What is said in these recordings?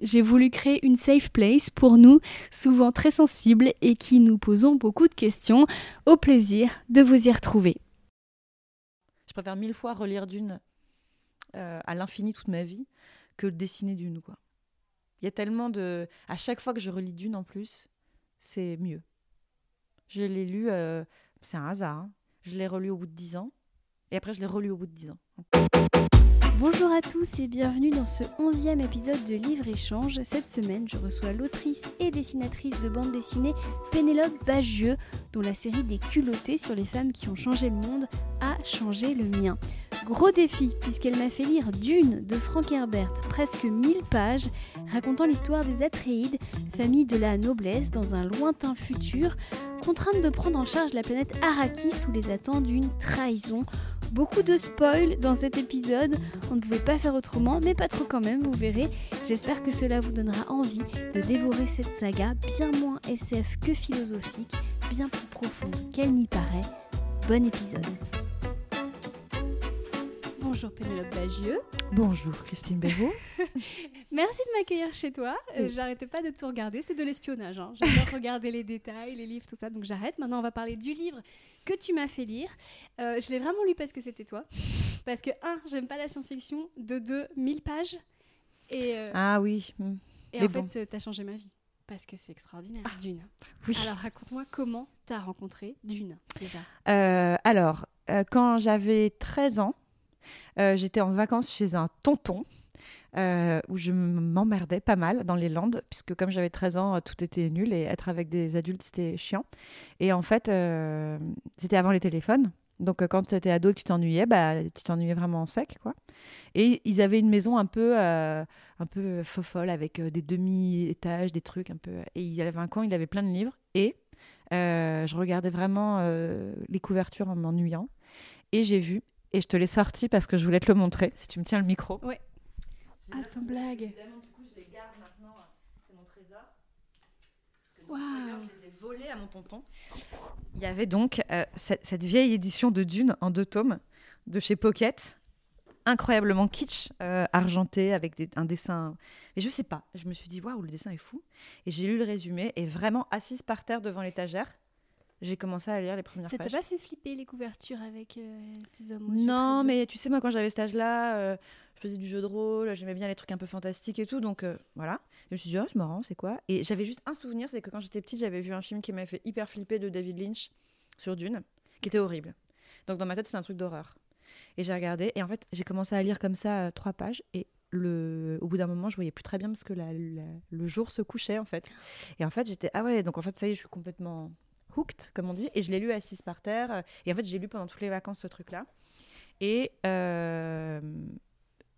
J'ai voulu créer une safe place pour nous, souvent très sensibles et qui nous posons beaucoup de questions. Au plaisir de vous y retrouver. Je préfère mille fois relire Dune euh, à l'infini toute ma vie que dessiner Dune. Il y a tellement de. À chaque fois que je relis Dune en plus, c'est mieux. Je l'ai lu, euh, c'est un hasard. hein. Je l'ai relu au bout de 10 ans. Et après, je l'ai relu au bout de 10 ans. Bonjour à tous et bienvenue dans ce onzième épisode de Livre Échange. Cette semaine, je reçois l'autrice et dessinatrice de bande dessinée Pénélope Bagieux, dont la série des culottés sur les femmes qui ont changé le monde a changé le mien. Gros défi, puisqu'elle m'a fait lire Dune de Frank Herbert, presque 1000 pages, racontant l'histoire des Atréides, famille de la noblesse dans un lointain futur, contrainte de prendre en charge la planète Arrakis sous les attentes d'une trahison. Beaucoup de spoil dans cet épisode, on ne pouvait pas faire autrement, mais pas trop quand même, vous verrez. J'espère que cela vous donnera envie de dévorer cette saga, bien moins SF que philosophique, bien plus profonde qu'elle n'y paraît. Bon épisode. Bonjour Pénélope Bagieux. Bonjour Christine Béraud. Merci de m'accueillir chez toi. Euh, J'arrêtais pas de tout regarder. C'est de l'espionnage. Hein. J'adore regarder les détails, les livres, tout ça. Donc j'arrête. Maintenant, on va parler du livre que tu m'as fait lire. Euh, je l'ai vraiment lu parce que c'était toi. Parce que, un, j'aime pas la science-fiction. De deux, 1000 pages. Et, euh, Ah oui. hmm. et mais en bon. fait, euh, t'as changé ma vie. Parce que c'est extraordinaire. Dune. Oui. Alors, raconte-moi comment t'as rencontré Dune, déjà. Alors, quand j'avais 13 ans, euh, j'étais en vacances chez un tonton euh, où je m'emmerdais pas mal dans les Landes, puisque comme j'avais 13 ans, euh, tout était nul et être avec des adultes, c'était chiant. Et en fait, c'était avant les téléphones. Donc, quand tu étais ado et que tu t'ennuyais, bah, tu t'ennuyais vraiment en sec, quoi. Et ils avaient une maison un peu, euh, un peu avec des demi-étages, des trucs un peu. Et il y avait un coin, il avait plein de livres. Et je regardais vraiment les couvertures en m'ennuyant. Et j'ai vu, et je te l'ai sorti parce que je voulais te le montrer, si tu me tiens le micro. Ah, sans blague. Évidemment, du coup, je les garde maintenant. C'est mon trésor. Waouh. Je les ai volés à mon tonton. Il y avait donc euh, cette, cette vieille édition de Dune en deux tomes de chez Pocket. Incroyablement kitsch, euh, argenté, avec des- un dessin. Mais je sais pas, je me suis dit, waouh, le dessin est fou. Et j'ai lu le résumé, et vraiment assise par terre devant l'étagère, j'ai commencé à lire les premières Ça t'a pages. pas fait flipper les couvertures avec euh, ces hommes Non, mais tu sais, moi, quand j'avais cet âge-là, euh, je faisais du jeu de rôle, j'aimais bien les trucs un peu fantastiques et tout, donc euh, voilà. Et je me suis dit, oh, c'est marrant, c'est quoi? Et j'avais juste un souvenir, c'est que quand j'étais petite, j'avais vu un film qui m'avait fait hyper flipper de David Lynch sur Dune, qui était horrible. Donc dans ma tête, c'était un truc d'horreur. Et j'ai regardé, et en fait, j'ai commencé à lire comme ça trois pages, et le... au bout d'un moment, je voyais plus très bien parce que la- la- le jour se couchait, en fait. Et en fait, j'étais, ah ouais, donc en fait, ça y est, je suis complètement hooked, comme on dit, et je l'ai lu assise par terre. Et en fait, j'ai lu pendant toutes les vacances ce truc-là. Et euh,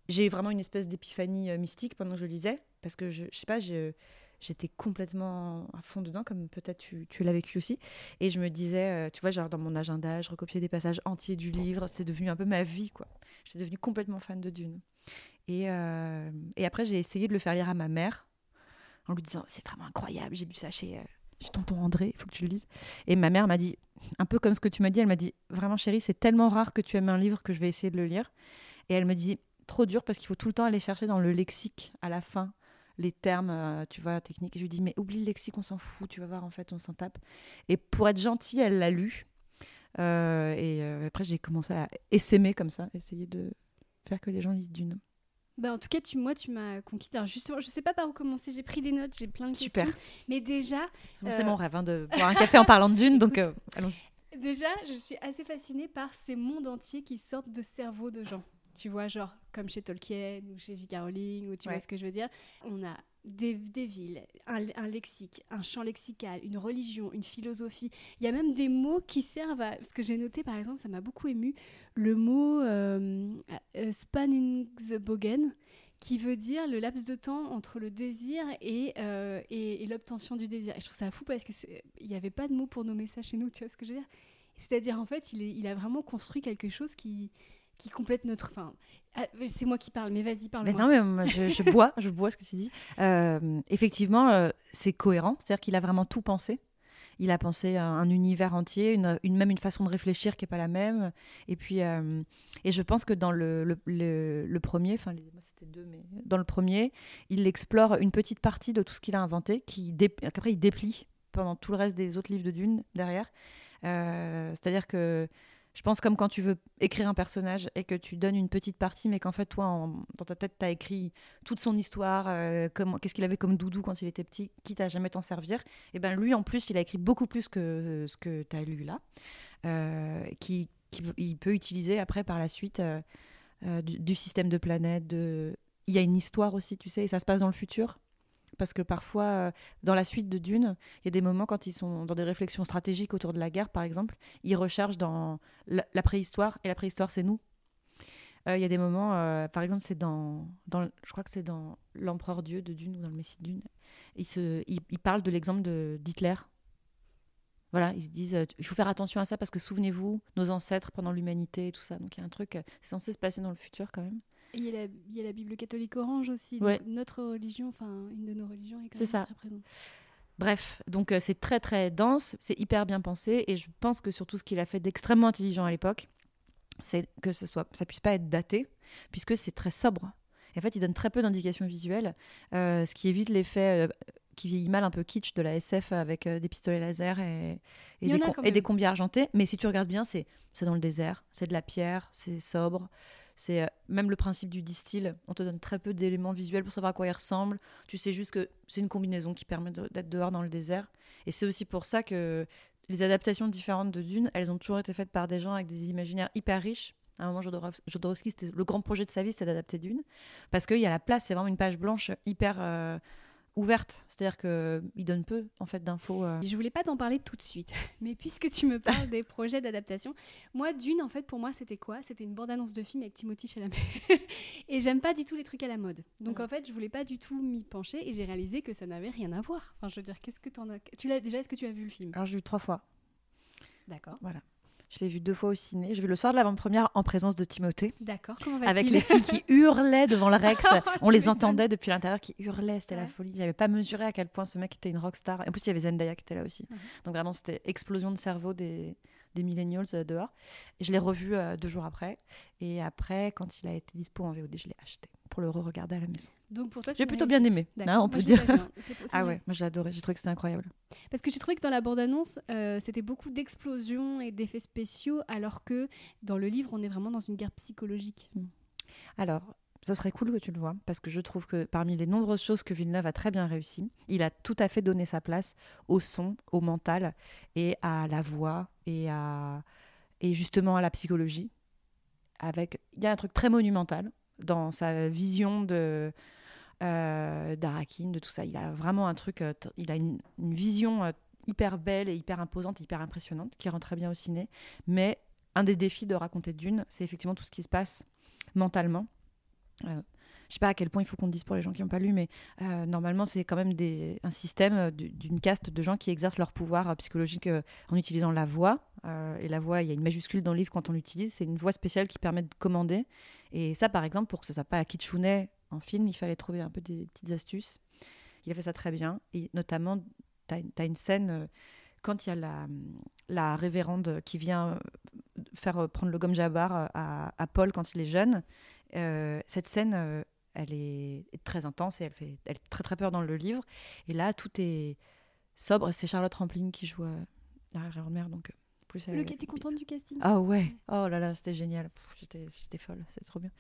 j'ai eu vraiment une espèce d'épiphanie euh, mystique pendant que je lisais, parce que je, je sais pas, j'étais complètement à fond dedans, comme peut-être tu, l'as vécu aussi. Et je me disais, euh, tu vois, genre dans mon agenda, je recopiais des passages entiers du livre, c'était devenu un peu ma vie, quoi. J'étais devenue complètement fan de Dune. Et, et après, j'ai essayé de le faire lire à ma mère, en lui disant, c'est vraiment incroyable, j'ai lu ça chez, chez tonton André, il faut que tu le lises. Et ma mère m'a dit, un peu comme ce que tu m'as dit, elle m'a dit, vraiment chérie, c'est tellement rare que tu aimes un livre que je vais essayer de le lire. Et elle me dit, trop dur parce qu'il faut tout le temps aller chercher dans le lexique à la fin les termes, euh, tu vois, techniques. Je lui dis, mais oublie le lexique, on s'en fout, tu vas voir, en fait, on s'en tape. Et pour être gentille, elle l'a lu. Euh, et euh, après, j'ai commencé à essaimer comme ça, essayer de faire que les gens lisent d'une. Bah, en tout cas, tu, moi, tu m'as conquise. Alors, justement, je sais pas par où commencer. J'ai pris des notes, j'ai plein de Super. questions. Mais déjà, C'est Euh, mon rêve hein, de boire un café en parlant de d'une, donc euh, allons-y. déjà, je suis assez fascinée par ces mondes entiers qui sortent de cerveaux de gens. Tu vois, genre, comme chez Tolkien ou chez J.K. Rowling, ou tu Ouais. vois ce que je veux dire. On a des, des villes, un, un lexique, un champ lexical, une religion, une philosophie. Il y a même des mots qui servent à... Ce que j'ai noté, par exemple, ça m'a beaucoup ému, le mot euh, euh, Spanningsbogen, qui veut dire le laps de temps entre le désir et, euh, et, et l'obtention du désir. Et je trouve ça fou parce qu'il n'y avait pas de mot pour nommer ça chez nous, tu vois ce que je veux dire? C'est-à-dire, en fait, il, est, il a vraiment construit quelque chose qui, qui complète notre. Enfin, ah, c'est moi qui parle, mais vas-y, parle. non, mais moi, je, bois, je bois ce que tu dis. Euh, effectivement, euh, c'est cohérent, c'est-à-dire qu'il a vraiment tout pensé. Il a pensé un univers entier, une, même une façon de réfléchir qui n'est pas la même. Et puis, euh, et je pense que dans le, le, le, premier, enfin, c'était deux, mais dans le premier, il explore une petite partie de tout ce qu'il a inventé, qui qu'après il déplie pendant tout le reste des autres livres de Dune derrière. c'est-à-dire que je pense comme quand tu veux écrire un personnage et que tu donnes une petite partie, mais qu'en fait, toi, dans ta tête, tu as écrit toute son histoire, euh, qu'est-ce qu'il avait comme doudou quand il était petit, quitte à jamais t'en servir. Et ben lui, en plus, il a écrit beaucoup plus que ce que tu as lu là, euh, qui, il peut utiliser après par la suite euh, du, du, système de planètes. De... Il y a une histoire aussi, tu sais, et ça se passe dans le futur parce que parfois, euh, dans la suite de Dune, il y a des moments quand ils sont dans des réflexions stratégiques autour de la guerre, par exemple, ils recherchent dans la, préhistoire, et la préhistoire, c'est nous. Euh, il y a des moments, euh, par exemple, c'est dans, je crois que c'est dans l'Empereur Dieu de Dune ou dans le Messie de Dune, ils, parlent de l'exemple d'Hitler. Voilà, ils se disent, il faut faire attention à ça parce que souvenez-vous, nos ancêtres pendant l'humanité et tout ça. Donc il y a un truc, c'est censé se passer dans le futur quand même. Il y, a la, la Bible catholique orange aussi. Donc Notre religion, enfin, une de nos religions est quand même ça. très présente. Bref, donc euh, c'est très très dense, c'est hyper bien pensé et je pense que surtout ce qu'il a fait d'extrêmement intelligent à l'époque, c'est que ce soit, ça puisse pas être daté puisque c'est très sobre. en fait, il donne très peu d'indications visuelles, euh, ce qui évite l'effet euh, qui vieillit mal un peu kitsch de la SF avec des pistolets laser et, et, des, et des combis argentés. Mais si tu regardes bien, c'est dans le désert, c'est de la pierre, c'est sobre. C'est euh, même le principe du distill. On te donne très peu d'éléments visuels pour savoir à quoi il ressemble. Tu sais juste que c'est une combinaison qui permet d'être dehors dans le désert. Et c'est aussi pour ça que les adaptations différentes de Dune, elles ont toujours été faites par des gens avec des imaginaires hyper riches. À un moment, Jodorowsky, le grand projet de sa vie, c'était d'adapter Dune. Parce qu'il y a la place, c'est vraiment une page blanche hyper. Euh, ouverte, c'est-à-dire qu'il donne peu en fait d'infos. Euh. Je voulais pas t'en parler tout de suite, mais puisque tu me parles des projets d'adaptation, moi Dune en fait pour moi c'était quoi? C'était une bande-annonce de film avec Timothy Chalamet et j'aime pas du tout les trucs à la mode. Donc en fait je voulais pas du tout m'y pencher et j'ai réalisé que ça n'avait rien à voir. Enfin je veux dire qu'est-ce que t'en as? Tu l'as déjà Est-ce que tu as vu le film? Alors j'ai vu trois fois. D'accord. Voilà. Je l'ai vu deux fois au ciné. J'ai vu le soir de l'avant-première en présence de Timothée. D'accord, comment va Avec les filles qui hurlaient devant le Rex. On les entendait depuis l'intérieur qui hurlaient, c'était la folie. J'avais pas mesuré à quel point ce mec était une rockstar. En plus, il y avait Zendaya qui était là aussi. Donc vraiment, c'était explosion de cerveau des, des millennials euh, dehors. Et je l'ai revu euh, deux jours après. Et après, quand il a été dispo en VOD, je l'ai acheté pour le re-regarder à la maison. Donc pour toi, j'ai plutôt bien aimé. Hein, on peut dire. ah ouais, moi j'ai adoré. J'ai trouvé que c'était incroyable. Parce que j'ai trouvé que dans la bande-annonce, euh, c'était beaucoup d'explosions et d'effets spéciaux, alors que dans le livre, on est vraiment dans une guerre psychologique. Hmm. Alors, ce serait cool que tu le vois, parce que je trouve que parmi les nombreuses choses que Villeneuve a très bien réussi, il a tout à fait donné sa place au son, au mental et à la voix et à et justement à la psychologie. Avec, il y a un truc très monumental dans sa vision de euh, d'Arakin, de tout ça. Il a vraiment un truc, euh, il a une, vision euh, hyper belle et hyper imposante, hyper impressionnante, qui rend très bien au ciné. Mais un des défis de raconter Dune, c'est effectivement tout ce qui se passe mentalement. Je sais pas à quel point il faut qu'on dise pour les gens qui n'ont pas lu, mais normalement, c'est quand même un système d'une caste de gens qui exercent leur pouvoir psychologique en utilisant la voix. et la voix, il y a une majuscule dans le livre quand on l'utilise. C'est une voix spéciale qui permet de commander. Et ça, par exemple, pour que ce soit pas à Kitsune en film, il fallait trouver un peu des petites astuces. Il a fait ça très bien. Et notamment, tu as, une scène, euh, quand il y a la, révérende qui vient euh, faire euh, prendre le gomme jabbar à, Paul quand il est jeune, cette scène, elle est très intense et elle fait elle très très peur dans le livre. Et là, tout est sobre. C'est Charlotte Rampling qui joue la révérende-mère, donc le qui était contente du casting. Ah ouais. Oh là là, c'était génial. J'étais folle. C'est trop bien.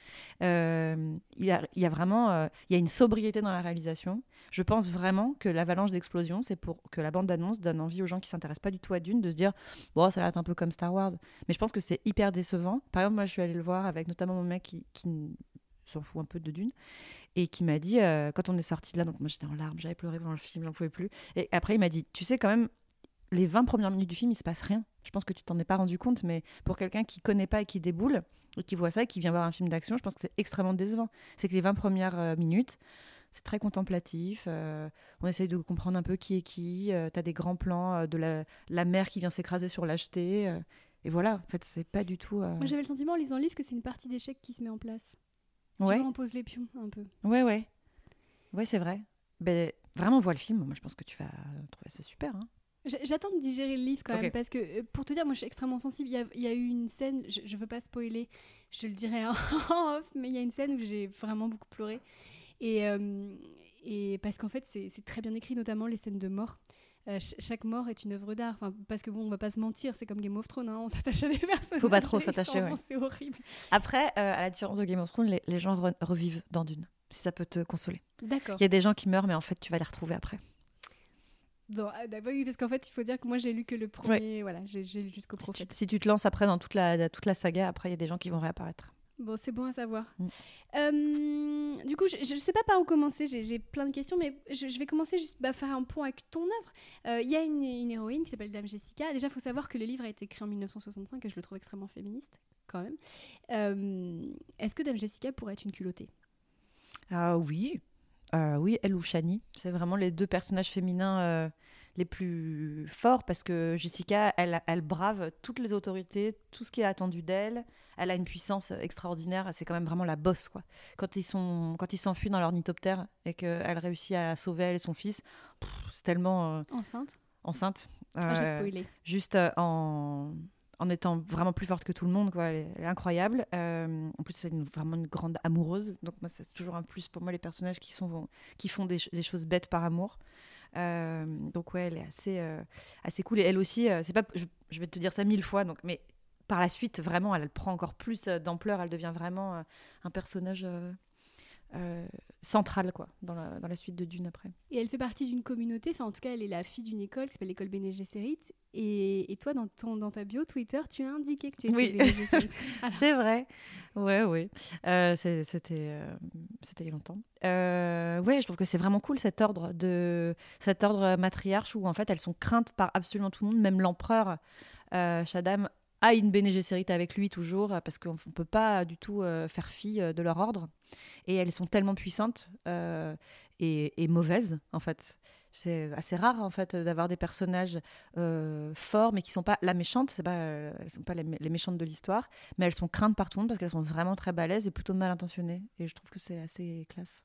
Euh, il, y a, il y a vraiment euh, il y a une sobriété dans la réalisation. Je pense vraiment que l'avalanche d'explosion, c'est pour que la bande d'annonce donne envie aux gens qui s'intéressent pas du tout à Dune de se dire bon, ça va être un peu comme Star Wars. Mais je pense que c'est hyper décevant. Par exemple, moi, je suis allée le voir avec notamment mon mec qui, qui s'en fout un peu de Dune et qui m'a dit euh, quand on est sorti de là donc moi j'étais en larmes j'avais pleuré pendant le film j'en pouvais plus et après il m'a dit tu sais quand même les 20 premières minutes du film, il se passe rien. Je pense que tu t'en es pas rendu compte, mais pour quelqu'un qui connaît pas et qui déboule, et qui voit ça et qui vient voir un film d'action, je pense que c'est extrêmement décevant. C'est que les 20 premières euh, minutes, c'est très contemplatif. Euh, on essaye de comprendre un peu qui est qui. Euh, tu as des grands plans de la, la, mer qui vient s'écraser sur l'acheté. et voilà, en fait, c'est pas du tout. Moi, j'avais le sentiment en lisant le livre que c'est une partie d'échec qui se met en place. Ouais. Tu les pions un peu. Ouais, ouais. Ouais, c'est vrai. Ben, vraiment, vois le film. Moi, je pense que tu vas trouver ça super. hein. J'attends de digérer le livre quand même parce que euh, pour te dire, moi je suis extrêmement sensible. Il y a, il y a eu une scène, je, je veux pas spoiler, je le dirai en off, mais il y a une scène où j'ai vraiment beaucoup pleuré. Et, euh, et parce qu'en fait, c'est très bien écrit, notamment les scènes de mort. Euh, ch- chaque mort est une œuvre d'art. Enfin, parce que bon, on va pas se mentir, c'est comme Game of Thrones, hein, on s'attache à des personnages. Faut pas trop s'attacher, ouais. C'est horrible. Après, euh, à la différence de Game of Thrones, les, les gens re- revivent dans Dune. Si ça peut te consoler. D'accord. Il y a des gens qui meurent, mais en fait, tu vas les retrouver après. Dans- ah, parce qu'en fait, il faut dire que moi j'ai lu que le premier. Voilà, j'ai lu jusqu'au Si tu, prophète. si tu te lances après dans toute la, toute la saga, après, il y a des gens qui vont réapparaître. Bon, c'est bon à savoir. Mm. Euh, du coup, je ne sais pas par où commencer. J'ai plein de questions, mais je, je vais commencer juste bah, faire un point avec ton œuvre. Euh, Il y a une, une héroïne qui s'appelle Dame Jessica. Déjà, il faut savoir que le livre a été écrit en 1965 et je le trouve extrêmement féministe, quand même. Euh, Est-ce que Dame Jessica pourrait être une culottée? Ah oui, Euh, oui, elle ou Shani, c'est vraiment les deux personnages féminins les plus forts parce que Jessica, elle, elle brave toutes les autorités, tout ce qui est attendu d'elle. Elle a une puissance extraordinaire. C'est quand même vraiment la bosse, quoi. Quand ils sont, quand ils s'enfuient dans leur nitoptère et qu'elle réussit à sauver elle et son fils, c'est tellement euh, Enceinte enceinte. Ah, J'ai Euh, spoilé. juste euh, en, en étant vraiment plus forte que tout le monde. Quoi. Elle, est, elle est incroyable. Euh, en plus, c'est une- vraiment une grande amoureuse. Donc, moi, c'est toujours un plus pour moi, les personnages qui, sont, qui font des choses bêtes par amour. Euh, donc, ouais, elle est assez, euh, assez cool. Et elle aussi, euh, c'est pas, je, vais te dire ça mille fois, donc, mais par la suite, vraiment, elle, prend encore plus d'ampleur. Elle devient vraiment un personnage euh, euh, central quoi, dans, la, dans la suite de Dune après. Et elle fait partie d'une communauté, enfin en tout cas elle est la fille d'une école qui s'appelle l'école Bene Gesserit. Et, et toi dans, ton, dans ta bio Twitter, tu as indiqué que tu étais Oui. C'est vrai. Ouais, ouais. Euh, c'était, euh, c'était il y a longtemps. Ouais, je trouve que c'est vraiment cool cet ordre de cet ordre matriarche où en fait elles sont craintes par absolument tout le monde, même l'empereur Shaddam a une Bene Gesserit avec lui toujours parce qu'on ne peut pas du tout faire fi de leur ordre et elles sont tellement puissantes euh, et, et mauvaises en fait. C'est assez rare en fait d'avoir des personnages euh, forts mais qui sont pas la méchante, c'est pas, euh, elles sont pas les, mé- les méchantes de l'histoire, mais elles sont craintes par tout le monde parce qu'elles sont vraiment très balèzes et plutôt mal intentionnées. Et je trouve que c'est assez classe.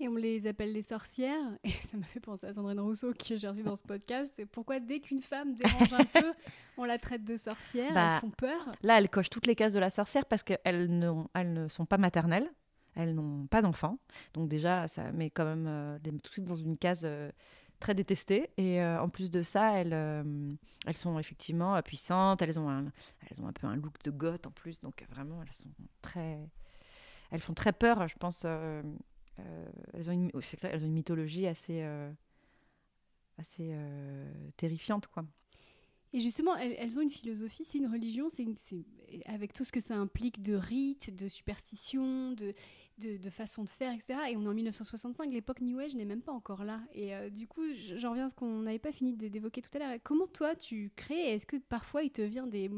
Et on les appelle les sorcières. Et ça m'a fait penser à Sandrine Rousseau qui j'ai reçue dans ce podcast. C'est pourquoi dès qu'une femme dérange un peu, on la traite de sorcière. Bah, Elles font peur. Là, elles cochent toutes les cases de la sorcière parce qu'elles elles ne sont pas maternelles, elles n'ont pas d'enfants. Donc déjà, ça met quand même euh, tout de suite dans une case euh, très détestée. Et euh, en plus de ça, elles, elles sont effectivement puissantes, elles ont, un, elles ont un peu un look de goth en plus. Donc vraiment, elles sont très... Elles font très peur, je pense. elles, ont une, elles ont une mythologie assez... assez terrifiante, quoi. Et justement, elles, elles ont une philosophie, c'est une religion, c'est avec tout ce que ça implique de rites, de superstitions, de, de, de façon de faire, etc. Et on est en 1965, l'époque New Age n'est même pas encore là. Et euh, du coup, j'en reviens à ce qu'on n'avait pas fini de- d'évoquer tout à l'heure. Comment toi, tu crées Est-ce que parfois il te vient des,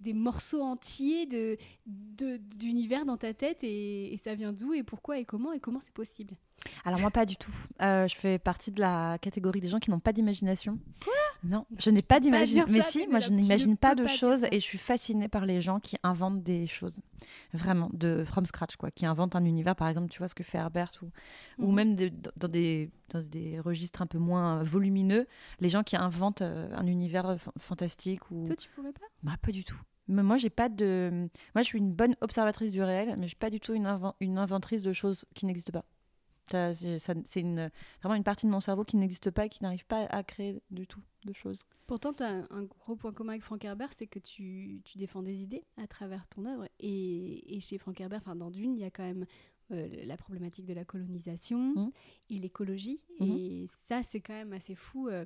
des morceaux entiers de de- d'univers dans ta tête et, et ça vient d'où et pourquoi et comment et comment c'est possible? Alors moi pas du tout. Euh, je fais partie de la catégorie des gens qui n'ont pas d'imagination. Non, je n'ai pas d'imagination. Mais ça, si, moi je n'imagine pas de pas choses et je suis fascinée par les gens qui inventent des choses. Vraiment, de from scratch quoi, qui inventent un univers par exemple, tu vois ce que fait Herbert ou, ou Mhm. même de- dans, des, dans des registres un peu moins volumineux, les gens qui inventent euh, un univers fa- fantastique ou Toi, tu pourrais pas? Bah, pas du tout. Mais moi, j'ai pas de. Moi, je suis une bonne observatrice du réel, mais je suis pas du tout une, inven- une inventrice de choses qui n'existent pas. C'est une... vraiment une partie de mon cerveau qui n'existe pas et qui n'arrive pas à créer du tout de choses. Pourtant, tu as un, gros point commun avec Frank Herbert, c'est que tu, tu défends des idées à travers ton œuvre. Et, et chez Frank Herbert, enfin dans Dune, il y a quand même euh, la problématique de la colonisation Mhm. et l'écologie. Mhm. Et ça, c'est quand même assez fou. euh.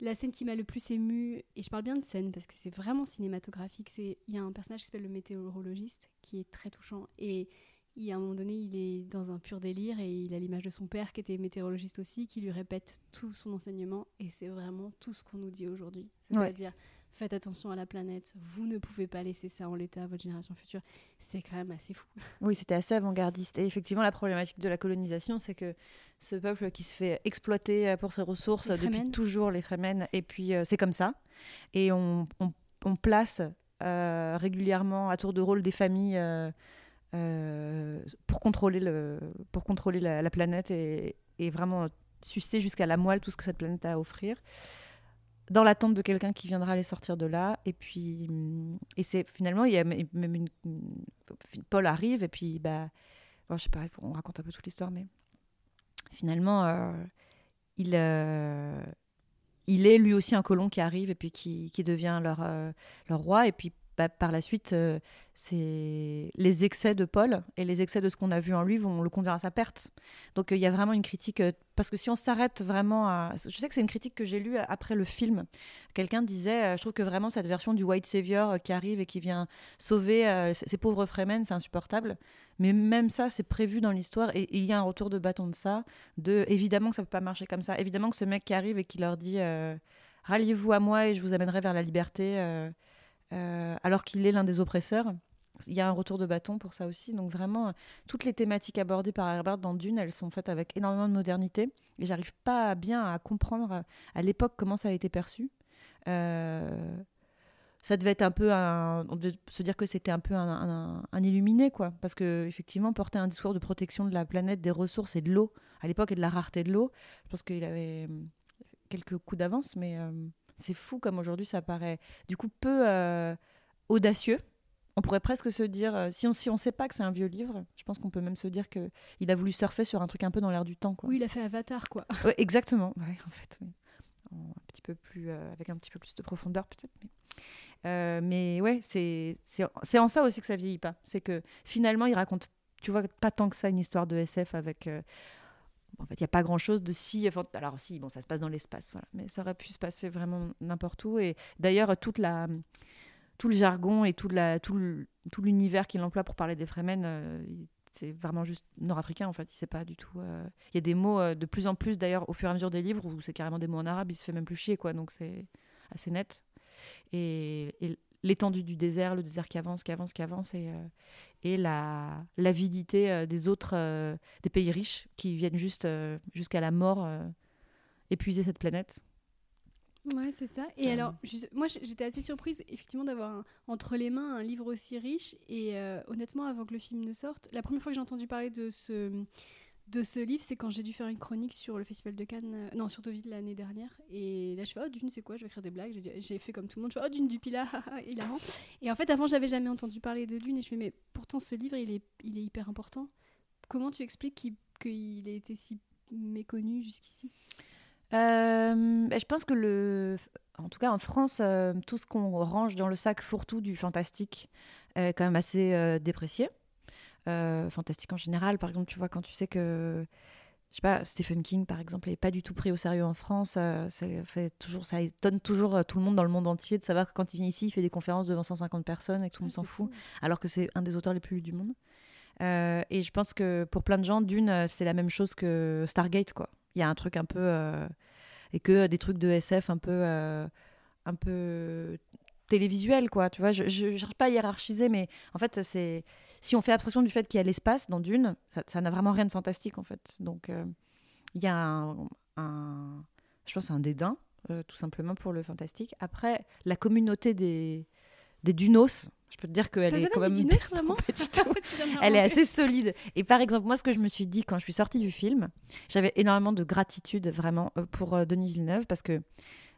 La scène qui m'a le plus émue, et je parle bien de scène parce que c'est vraiment cinématographique, c'est il y a un personnage qui s'appelle le météorologiste qui est très touchant. Et il, à un moment donné, il est dans un pur délire et il a l'image de son père qui était météorologiste aussi, qui lui répète tout son enseignement. Et c'est vraiment tout ce qu'on nous dit aujourd'hui. Ouais. C'est-à-dire, faites attention à la planète, vous ne pouvez pas laisser ça en l'état à votre génération future. C'est quand même assez fou. Oui, c'était assez avant-gardiste. Et effectivement, la problématique de la colonisation, c'est que ce peuple qui se fait exploiter euh, pour ses ressources depuis toujours, les Fremen, et puis euh, c'est comme ça. Et on, on- on place euh, régulièrement à tour de rôle des familles euh, euh, pour contrôler, le, pour contrôler la, la planète et, vraiment sucer jusqu'à la moelle tout ce que cette planète a à offrir dans l'attente de quelqu'un qui viendra les sortir de là. Et puis, hum, et c'est finalement, il y a même une, Paul arrive et puis, bah, bon, je sais pas, on raconte un peu toute l'histoire, mais finalement, euh, il, euh, il est lui aussi un colon qui arrive et puis qui, qui devient leur, leur roi. Et puis, bah, par la suite, euh, c'est les excès de Paul et les excès de ce qu'on a vu en lui vont le conduire à sa perte. Donc euh, il y a vraiment une critique, euh, parce que si on s'arrête vraiment à... Je sais que c'est une critique que j'ai lue après le film. Quelqu'un disait, je trouve que vraiment cette version du White Savior qui arrive et qui vient sauver ces pauvres Fremen, c'est insupportable. Mais même ça, c'est prévu dans l'histoire et il y a un retour de bâton de ça. De, évidemment que ça peut pas marcher comme ça. Évidemment que ce mec qui arrive et qui leur dit, ralliez-vous à moi et je vous amènerai vers la liberté, euh, euh, alors qu'il est l'un des oppresseurs. Il y a un retour de bâton pour ça aussi. Donc vraiment, toutes les thématiques abordées par Herbert dans Dune, elles sont faites avec énormément de modernité. Et j'arrive pas bien à comprendre à, l'époque comment ça a été perçu. Euh, ça devait être un peu un, on devait se dire que c'était un peu un, illuminé quoi parce que effectivement porter un discours de protection de la planète des ressources et de l'eau à l'époque et de la rareté de l'eau je pense qu'il avait hum, quelques coups d'avance mais euh, c'est fou comme aujourd'hui ça paraît du coup peu euh, audacieux on pourrait presque se dire euh, si on si on sait pas que c'est un vieux livre je pense qu'on peut même se dire que il a voulu surfer sur un truc un peu dans l'air du temps quoi Oui, il a fait Avatar, quoi. Ouais, exactement. Ouais, en fait, oui. Un petit peu plus, euh, avec un petit peu plus de profondeur peut-être. Mais, Euh, mais ouais, c'est en ça aussi que ça vieillit pas. C'est que finalement, il raconte, tu vois, pas tant que ça une histoire de SF avec. euh, en fait, il n'y a pas grand-chose de si. alors si, bon, ça se passe dans l'espace, voilà. Mais ça aurait pu se passer vraiment n'importe où. Et d'ailleurs, toute la tout le jargon et tout, l'univers qu'il emploie pour parler des Fremen, euh, c'est vraiment juste nord-africain en fait. Il sait pas du tout. euh, Il y a des mots euh, de plus en plus d'ailleurs au fur et à mesure des livres où c'est carrément des mots en arabe. Il se fait même plus chier quoi. Donc c'est assez net. Et, et l'étendue du désert, le désert qui avance, qui avance, qui avance, et, euh, et la l'avidité euh, des autres euh, des pays riches qui viennent juste jusqu'à la mort épuiser cette planète. Ouais, c'est ça. Et alors, juste- moi, j'étais assez surprise, effectivement, d'avoir entre les mains un livre aussi riche. Et honnêtement, avant que le film ne sorte, la première fois que j'ai entendu parler de ce, de ce livre, c'est quand j'ai dû faire une chronique sur le Festival de Cannes, euh, non, sur Deauville l'année dernière. Et là, je fais, oh, Dune, c'est quoi? Je vais écrire des blagues. J'ai fait comme tout le monde, je fais, oh, Dune du Pilat, hilarant. Et en fait, avant, j'avais jamais entendu parler de Dune. Et je fais, mais pourtant, ce livre, il est, il est hyper important. Comment tu expliques qu'il ait été si méconnu jusqu'ici? Euh, ben, je pense que le, en tout cas en France, euh, tout ce qu'on range dans le sac fourre-tout du fantastique est quand même assez déprécié. Euh, fantastique en général, par exemple, tu vois quand tu sais que, je sais pas, Stephen King par exemple, n'est pas du tout pris au sérieux en France. euh, ça fait toujours, ça étonne toujours euh, tout le monde dans le monde entier de savoir que quand il vient ici, il fait des conférences devant 150 personnes et que tout le monde Ah, s'en c'est fout fou. alors que c'est un des auteurs les plus lus du monde. Euh, et je pense que pour plein de gens, Dune, c'est la même chose que Stargate, quoi. Il y a un truc un peu. et que des trucs de SF un peu. un peu télévisuel, quoi. Tu vois, je je- j'arrive pas à hiérarchiser, mais en fait, c'est. Si on fait abstraction du fait qu'il y a l'espace dans Dune, ça n'a vraiment rien de fantastique, en fait. Donc, euh, il y a un. un- je pense un dédain, euh, tout simplement, pour le fantastique. Après, la communauté des, des Dunos, je peux te dire qu'elle est quand même. les Dunos, vraiment Pas du tout. Tu viens de Elle est assez solide. Et par exemple, moi, ce que je me suis dit quand je suis sortie du film, j'avais énormément de gratitude vraiment euh, pour euh, Denis Villeneuve parce que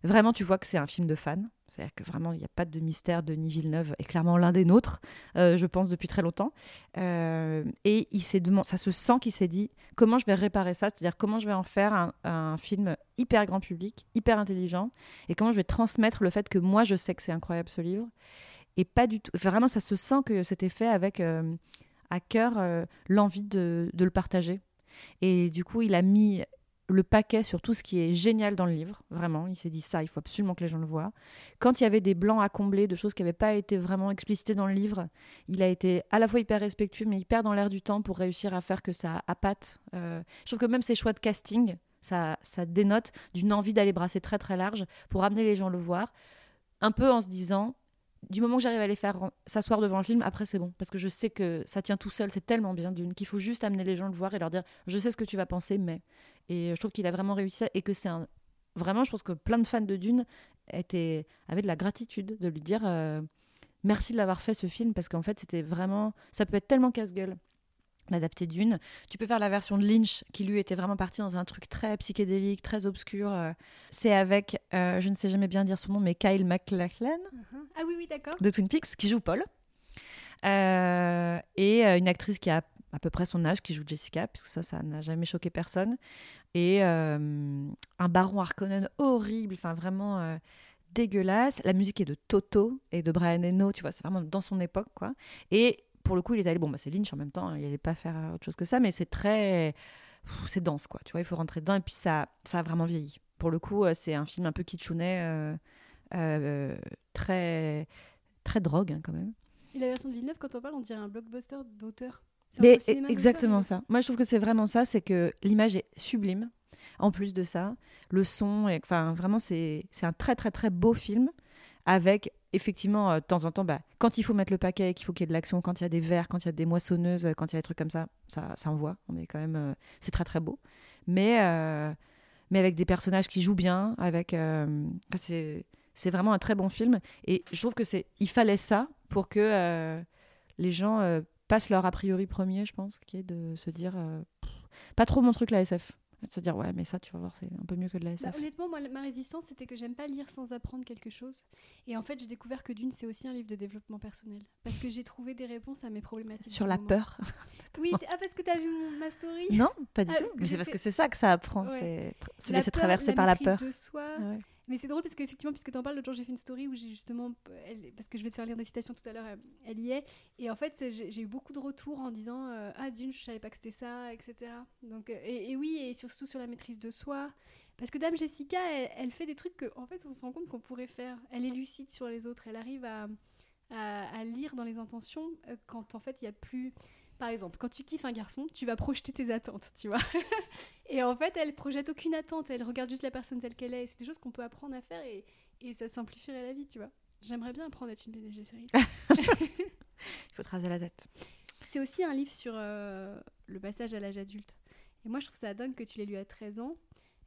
vraiment, tu vois que c'est un film de fan. C'est-à-dire que vraiment, il n'y a pas de mystère. Denis Villeneuve est clairement l'un des nôtres, euh, je pense, depuis très longtemps. Euh, et il s'est demandé, ça se sent qu'il s'est dit comment je vais réparer ça, c'est-à-dire comment je vais en faire un, film hyper grand public, hyper intelligent, et comment je vais transmettre le fait que moi, je sais que c'est incroyable ce livre? Et pas du tout. Vraiment, ça se sent que c'était fait avec euh, à cœur l'envie de, de le partager. Et du coup, il a mis le paquet sur tout ce qui est génial dans le livre. Vraiment, il s'est dit ça, il faut absolument que les gens le voient. Quand il y avait des blancs à combler, de choses qui n'avaient pas été vraiment explicitées dans le livre, il a été à la fois hyper respectueux, mais hyper dans l'air du temps pour réussir à faire que ça appâte. Euh, je trouve que même ses choix de casting, ça, ça dénote d'une envie d'aller brasser très très large pour amener les gens le voir. Un peu en se disant, du moment que j'arrive à les faire s'asseoir devant le film, après c'est bon. Parce que je sais que ça tient tout seul, c'est tellement bien d'une qu'il faut juste amener les gens le voir et leur dire je sais ce que tu vas penser, mais. Et je trouve qu'il a vraiment réussi ça et que c'est un. Vraiment, je pense que plein de fans de Dune étaient... avaient de la gratitude de lui dire euh, merci de l'avoir fait ce film parce qu'en fait c'était vraiment, ça peut être tellement casse-gueule d'adapter d'une. Tu peux faire la version de Lynch, qui lui était vraiment parti dans un truc très psychédélique, très obscur. euh. C'est avec, euh, je ne sais jamais bien dire son nom, mais Kyle MacLachlan Uh-huh. Ah oui, oui, d'accord. de Twin Peaks, qui joue Paul. Euh, et une actrice qui a à peu près son âge, qui joue Jessica, puisque ça, ça n'a jamais choqué personne. Et euh, un baron Harkonnen horrible, enfin vraiment dégueulasse. La musique est de Toto et de Brian Eno, tu vois, c'est vraiment dans son époque, quoi. Et pour le coup, il est allé, bon, bah, c'est Lynch en même temps, hein, il n'allait pas faire autre chose que ça, mais c'est très. C'est dense, quoi, tu vois, il faut rentrer dedans, et puis ça, ça a vraiment vieilli. Pour le coup, euh, c'est un film un peu kitschounet, euh, euh, très, très drogue, hein, quand même. Et la version de Villeneuve, quand on parle, on dirait un blockbuster d'auteur. Mais exactement ça. Moi, je trouve que c'est vraiment ça, c'est que l'image est sublime. En plus de ça, le son, enfin, vraiment, c'est c'est un très très très beau film avec effectivement euh, de temps en temps, bah, quand il faut mettre le paquet, qu'il faut qu'il y ait de l'action, quand il y a des verres, quand il y a des moissonneuses, quand il y a des trucs comme ça, ça, ça envoie. On est quand même, euh, c'est très très beau. Mais euh, mais avec des personnages qui jouent bien, avec, c'est c'est vraiment un très bon film. Et je trouve que c'est, il fallait ça pour que les gens passent leur a priori premier, je pense, qui est de se dire pas trop mon truc la SF. De se dire ouais, mais ça, tu vas voir, c'est un peu mieux que de la Bah, SF. honnêtement, moi, ma résistance, c'était que j'aime pas lire sans apprendre quelque chose. Et en fait, j'ai découvert que Dune, c'est aussi un livre de développement personnel. Parce que j'ai trouvé des réponses à mes problématiques. Sur la moment. peur Oui, ah, parce que t'as vu mon, ma story? Non, pas du Ah, tout. Mais c'est parce que c'est ça que ça apprend, Ouais. c'est se La laisser peur, traverser par la peur. de soi. Ah ouais. Mais c'est drôle parce qu'effectivement, puisque tu en parles, l'autre jour j'ai fait une story où j'ai justement, parce que je vais te faire lire des citations tout à l'heure, elle, y est. Et en fait, j'ai eu beaucoup de retours en disant euh, Ah, Dune, je savais pas que c'était ça, etc. Donc, euh, et, oui, et surtout sur la maîtrise de soi. Parce que Dame Jessica, elle, fait des trucs qu'en fait, on se rend compte qu'on pourrait faire. Elle est lucide sur les autres. Elle arrive à, à, à lire dans les intentions euh, quand en fait, il y a plus. Par exemple, quand tu kiffes un garçon, tu vas projeter tes attentes, tu vois. et en fait, elle projette aucune attente, elle regarde juste la personne telle qu'elle est. Et C'est des choses qu'on peut apprendre à faire et, et ça simplifierait la vie, tu vois. J'aimerais bien apprendre à être une PDG série. Il faut te raser la tête. C'est aussi un livre sur euh, le passage à l'âge adulte. Et moi, je trouve ça dingue que tu l'aies lu à 13 ans.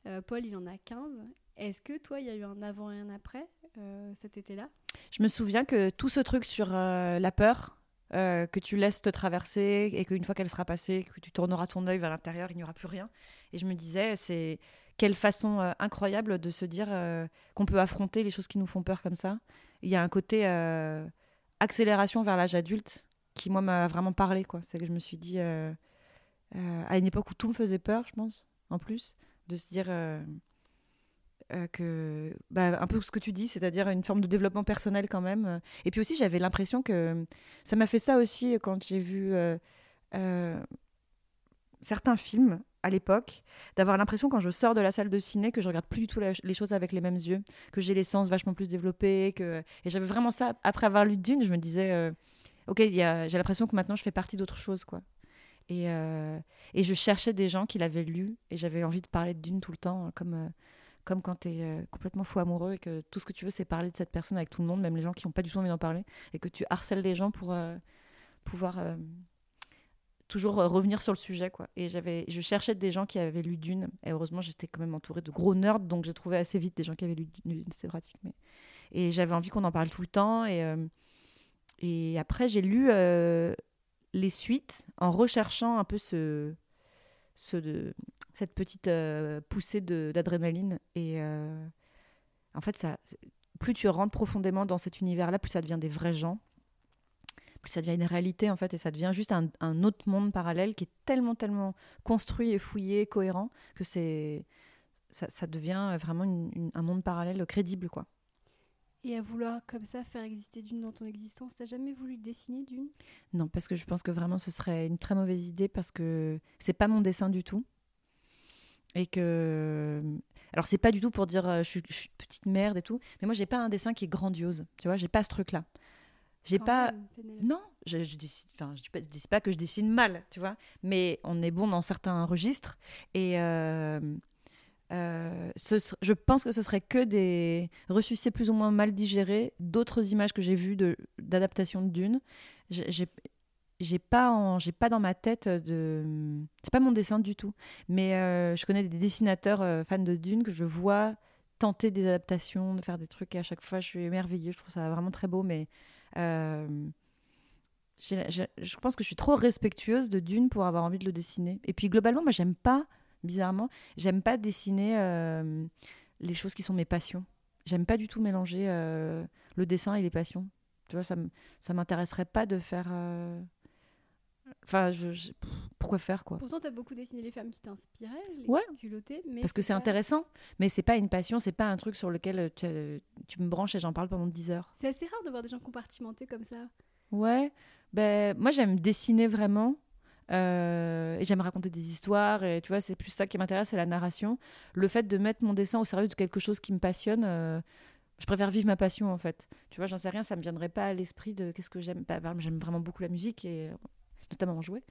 Euh, Paul, il en a 15. Est-ce que toi, il y a eu un avant et un après euh, cet été-là? Je me souviens que tout ce truc sur euh, la peur, euh, que tu laisses te traverser et qu'une fois qu'elle sera passée, que tu tourneras ton œil vers l'intérieur, il n'y aura plus rien. Et je me disais, c'est quelle façon euh, incroyable de se dire euh, qu'on peut affronter les choses qui nous font peur comme ça. Il y a un côté accélération vers l'âge adulte qui, moi, m'a vraiment parlé. C'est que je me suis dit, à une époque où tout me faisait peur, je pense, en plus, de se dire... euh, que bah, un peu ce que tu dis, c'est-à-dire une forme de développement personnel quand même. Et puis aussi, j'avais l'impression que ça m'a fait ça aussi quand j'ai vu euh, euh, certains films à l'époque, d'avoir l'impression quand je sors de la salle de ciné que je regarde plus du tout les choses avec les mêmes yeux, que j'ai les sens vachement plus développés, que et j'avais vraiment ça après avoir lu Dune, je me disais ok, j'ai l'impression que maintenant je fais partie d'autre chose quoi. Et, je cherchais des gens qui l'avaient lu et j'avais envie de parler de Dune tout le temps comme comme quand tu es complètement fou amoureux et que tout ce que tu veux, c'est parler de cette personne avec tout le monde, même les gens qui n'ont pas du tout envie d'en parler, et que tu harcèles les gens pour euh, pouvoir euh, toujours euh, revenir sur le sujet. Quoi. Et j'avais, je cherchais des gens qui avaient lu Dune, et heureusement, j'étais quand même entourée de gros nerds, donc j'ai trouvé assez vite des gens qui avaient lu Dune, c'était pratique. Mais... Et j'avais envie qu'on en parle tout le temps, et, euh, et après, j'ai lu euh, les suites en recherchant un peu ce, ce de, cette petite euh, poussée d'adrénaline. Et euh, en fait, ça, plus tu rentres profondément dans cet univers-là, plus ça devient des vrais gens. Plus ça devient une réalité, en fait, et ça devient juste un, autre monde parallèle qui est tellement, tellement construit et fouillé, cohérent, que c'est. Ça, devient vraiment un monde parallèle crédible, quoi. Et à vouloir comme ça faire exister Dune dans ton existence, t'as jamais voulu dessiner Dune? Non, parce que je pense que vraiment ce serait une très mauvaise idée parce que c'est pas mon dessin du tout. Et que. Alors, c'est pas du tout pour dire euh, je suis, je suis une petite merde et tout, mais moi j'ai pas un dessin qui est grandiose. Tu vois, j'ai pas ce truc-là. J'ai Quand pas. même. Non, je, je décide. Enfin, je dis pas, je pas que je dessine mal, tu vois, mais on est bon dans certains registres et. euh, euh, je pense que ce serait que des ressuscités plus ou moins mal digérés d'autres images que j'ai vues d'adaptation de Dune. J'ai- pas pas dans ma tête de c'est pas mon dessin du tout mais euh, je connais des dessinateurs euh, fans de Dune que je vois tenter des adaptations de faire des trucs et à chaque fois je suis émerveillée je trouve ça vraiment très beau mais je pense que je suis trop respectueuse de Dune pour avoir envie de le dessiner. Et puis globalement, moi, j'aime pas, bizarrement, j'aime pas dessiner euh, les choses qui sont mes passions. J'aime pas du tout mélanger euh, le dessin et les passions. Tu vois, ça m'intéresserait pas de faire. euh, Enfin, je, je- pff, pourquoi faire quoi? Pourtant, t'as beaucoup dessiné les femmes qui t'inspiraient, les Ouais. culottées, mais Parce que c'est intéressant, mais c'est pas une passion, c'est pas un truc sur lequel tu, tu me branches et j'en parle pendant 10 heures. C'est assez rare de voir des gens compartimentés comme ça. Ouais, ben moi j'aime dessiner vraiment. Euh, et j'aime raconter des histoires et tu vois c'est plus ça qui m'intéresse c'est la narration. Le fait de mettre mon dessin au service de quelque chose qui me passionne euh, je préfère vivre ma passion en fait. Tu vois j'en sais rien ça me viendrait pas à l'esprit de qu'est-ce que j'aime. Bah, j'aime vraiment beaucoup la musique et euh, notamment en jouer.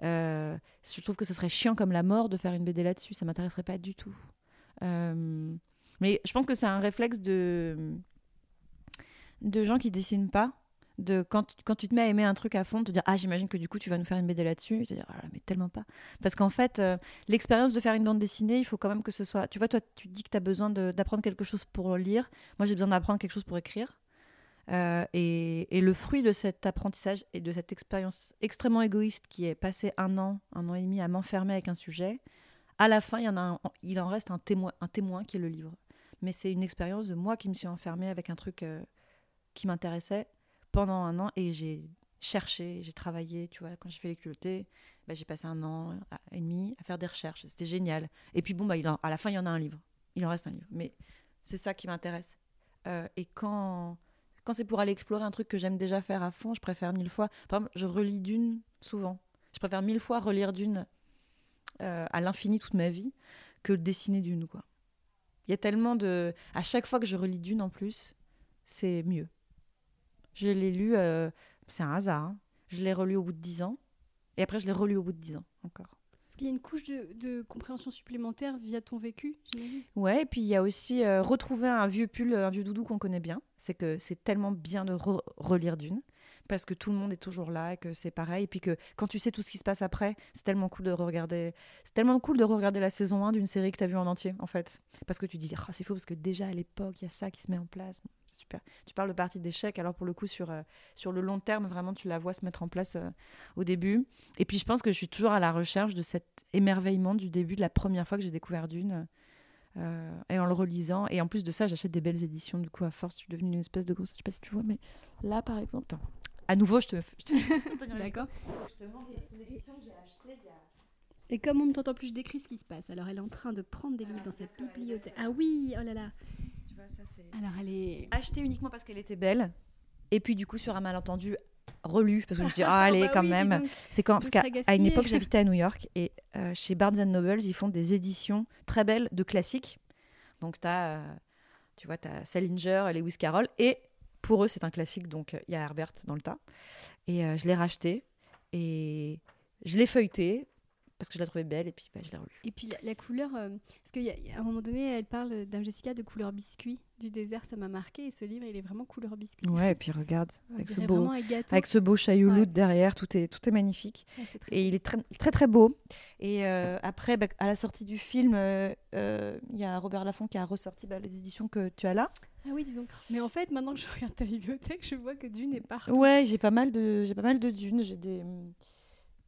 Je trouve que ce serait chiant comme la mort de faire une BD là-dessus ça m'intéresserait pas du tout. Mais je pense que c'est un réflexe de de gens qui dessinent pas quand, tu- te mets à aimer un truc à fond, de te dire ah j'imagine que du coup tu vas nous faire une BD là-dessus, et te dire ah mais tellement pas. Parce qu'en fait euh, l'expérience de faire une bande dessinée, il faut quand même que ce soit. Tu vois toi tu dis que tu as besoin d'apprendre quelque chose pour lire, moi j'ai besoin d'apprendre quelque chose pour écrire. Euh, et, le fruit de cet apprentissage et de cette expérience extrêmement égoïste qui est passé un an, un an et demi à m'enfermer avec un sujet, à la fin il en reste un témoin, un témoin qui est le livre. Mais c'est une expérience de moi qui me suis enfermée avec un truc euh, qui m'intéressait pendant un an et j'ai cherché, j'ai travaillé, tu vois, quand j'ai fait les culottés, bah, j'ai passé un an et demi à faire des recherches, c'était génial. Et puis bon, bah, à la fin, il y en a un livre, il en reste un livre, mais c'est ça qui m'intéresse. Euh, et quand, c'est pour aller explorer un truc que j'aime déjà faire à fond, je préfère mille fois, par exemple, je relis d'une souvent, je préfère mille fois relire d'une euh, à l'infini toute ma vie que dessiner d'une. Il y a tellement de... À chaque fois que je relis d'une en plus, c'est mieux. Je l'ai lu, euh, c'est un hasard. hein. Je l'ai relu au bout de 10 ans. Et après, je l'ai relu au bout de 10 ans encore. Parce qu'il y a une couche de, de compréhension supplémentaire via ton vécu. Ouais, et puis il y a aussi euh, retrouver un vieux pull, un vieux doudou qu'on connaît bien. C'est que c'est tellement bien de re- relire d'une. Parce que tout le monde est toujours là et que c'est pareil. Et puis que quand tu sais tout ce qui se passe après, c'est tellement cool de regarder. C'est tellement cool de regarder la saison 1 d'une série que tu as vue en entier, en fait. Parce que tu dis, Ah, c'est faux, parce que déjà à l'époque, il y a ça qui se met en place. C'est super. Tu parles de partie d'échec, alors pour le coup, sur, euh, sur le long terme, vraiment, tu la vois se mettre en place euh, au début. Et puis je pense que je suis toujours à la recherche de cet émerveillement du début, de la première fois que j'ai découvert Dune. Euh, et en le relisant. Et en plus de ça, j'achète des belles éditions. Du coup, à force, je suis devenue une espèce de grosse. Je sais pas si tu vois, mais là, par exemple. Attends. À nouveau, je te. je te- D'accord. je te montre les éditions que j'ai achetées il y a- Et comme on ne t'entend plus, je décris ce qui se passe. Alors, elle est en train de prendre des livres dans sa bibliothèque. Ah oui, oh là là. Tu vois, ça, c'est. Alors, elle est. Achetée uniquement parce qu'elle était belle. Et puis, du coup, sur un malentendu, relue. Parce que je me suis dit, ah, allez, bah quand oui, même. C'est quand, Ce parce qu'à une époque, j'habitais à New York et euh, chez Barnes Nobles, ils font des éditions très belles de classiques. Donc, tu as, tu vois, as Salinger et Lewis Carroll. Et pour eux, c'est un classique, donc euh, il y a Herbert dans le tas. Et euh, je l'ai racheté et je l'ai feuilleté parce que je la trouvais belle et puis bah, je l'ai relue. Et puis la, la couleur, euh, parce qu'à un moment donné, elle parle, Dame Jessica, de couleur biscuit du désert, ça m'a marqué. Et ce livre, il est vraiment couleur biscuit. Ouais, et puis regarde, On avec ce, beau, avec ce beau chaillouloud Ouais. derrière, tout est, tout est magnifique. Ouais, c'est très Et il est très très, très, beau. Et euh, après, bah, à la sortie du film, euh, euh, il y a Robert Laffont qui a ressorti bah, les éditions que tu as là. Ah oui, disons. Mais en fait, maintenant que je regarde ta bibliothèque, je vois que Dune est partout. Ouais, j'ai pas mal de, j'ai pas mal de dunes. J'ai des,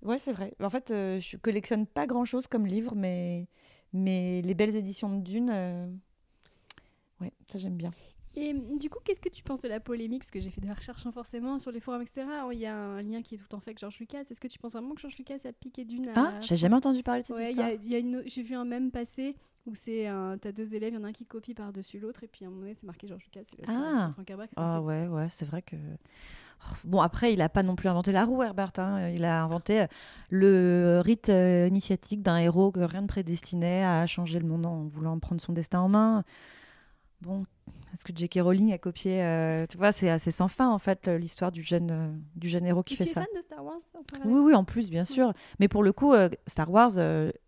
ouais, c'est vrai. En fait, euh, je collectionne pas grand chose comme livre, mais mais les belles éditions de Dune, euh, ouais, ça j'aime bien. Et hum, du coup, qu'est-ce que tu penses de la polémique? Parce que j'ai fait des recherches hein, forcément sur les forums, etc. Il y a un lien qui est tout en fait avec George Lucas. Est-ce que tu penses vraiment que George Lucas a piqué Dune à... Ah, j'ai jamais entendu parler de cette Ouais, histoire. a, il y a une... j'ai vu un même passé où c'est un... t'as deux élèves, il y en a un qui copie par-dessus l'autre, et puis à un moment donné, c'est marqué George Lucas. Ah. Herbert, Ah ouais, ouais, c'est vrai que. Oh, Bon, après, il a pas non plus inventé la roue, Herbert. hein. Il a inventé euh, le rite euh, initiatique d'un héros que rien ne prédestinait à changer le monde en voulant prendre son destin en main. Bon, est-ce que J.K. Rowling a copié euh, Tu vois, c'est assez sans fin, en fait, l'histoire du jeune, euh, du jeune héros qui Et fait tu es ça. fan de Star Wars Oui, oui, en plus, bien sûr. Mais pour le coup, euh, Star Wars,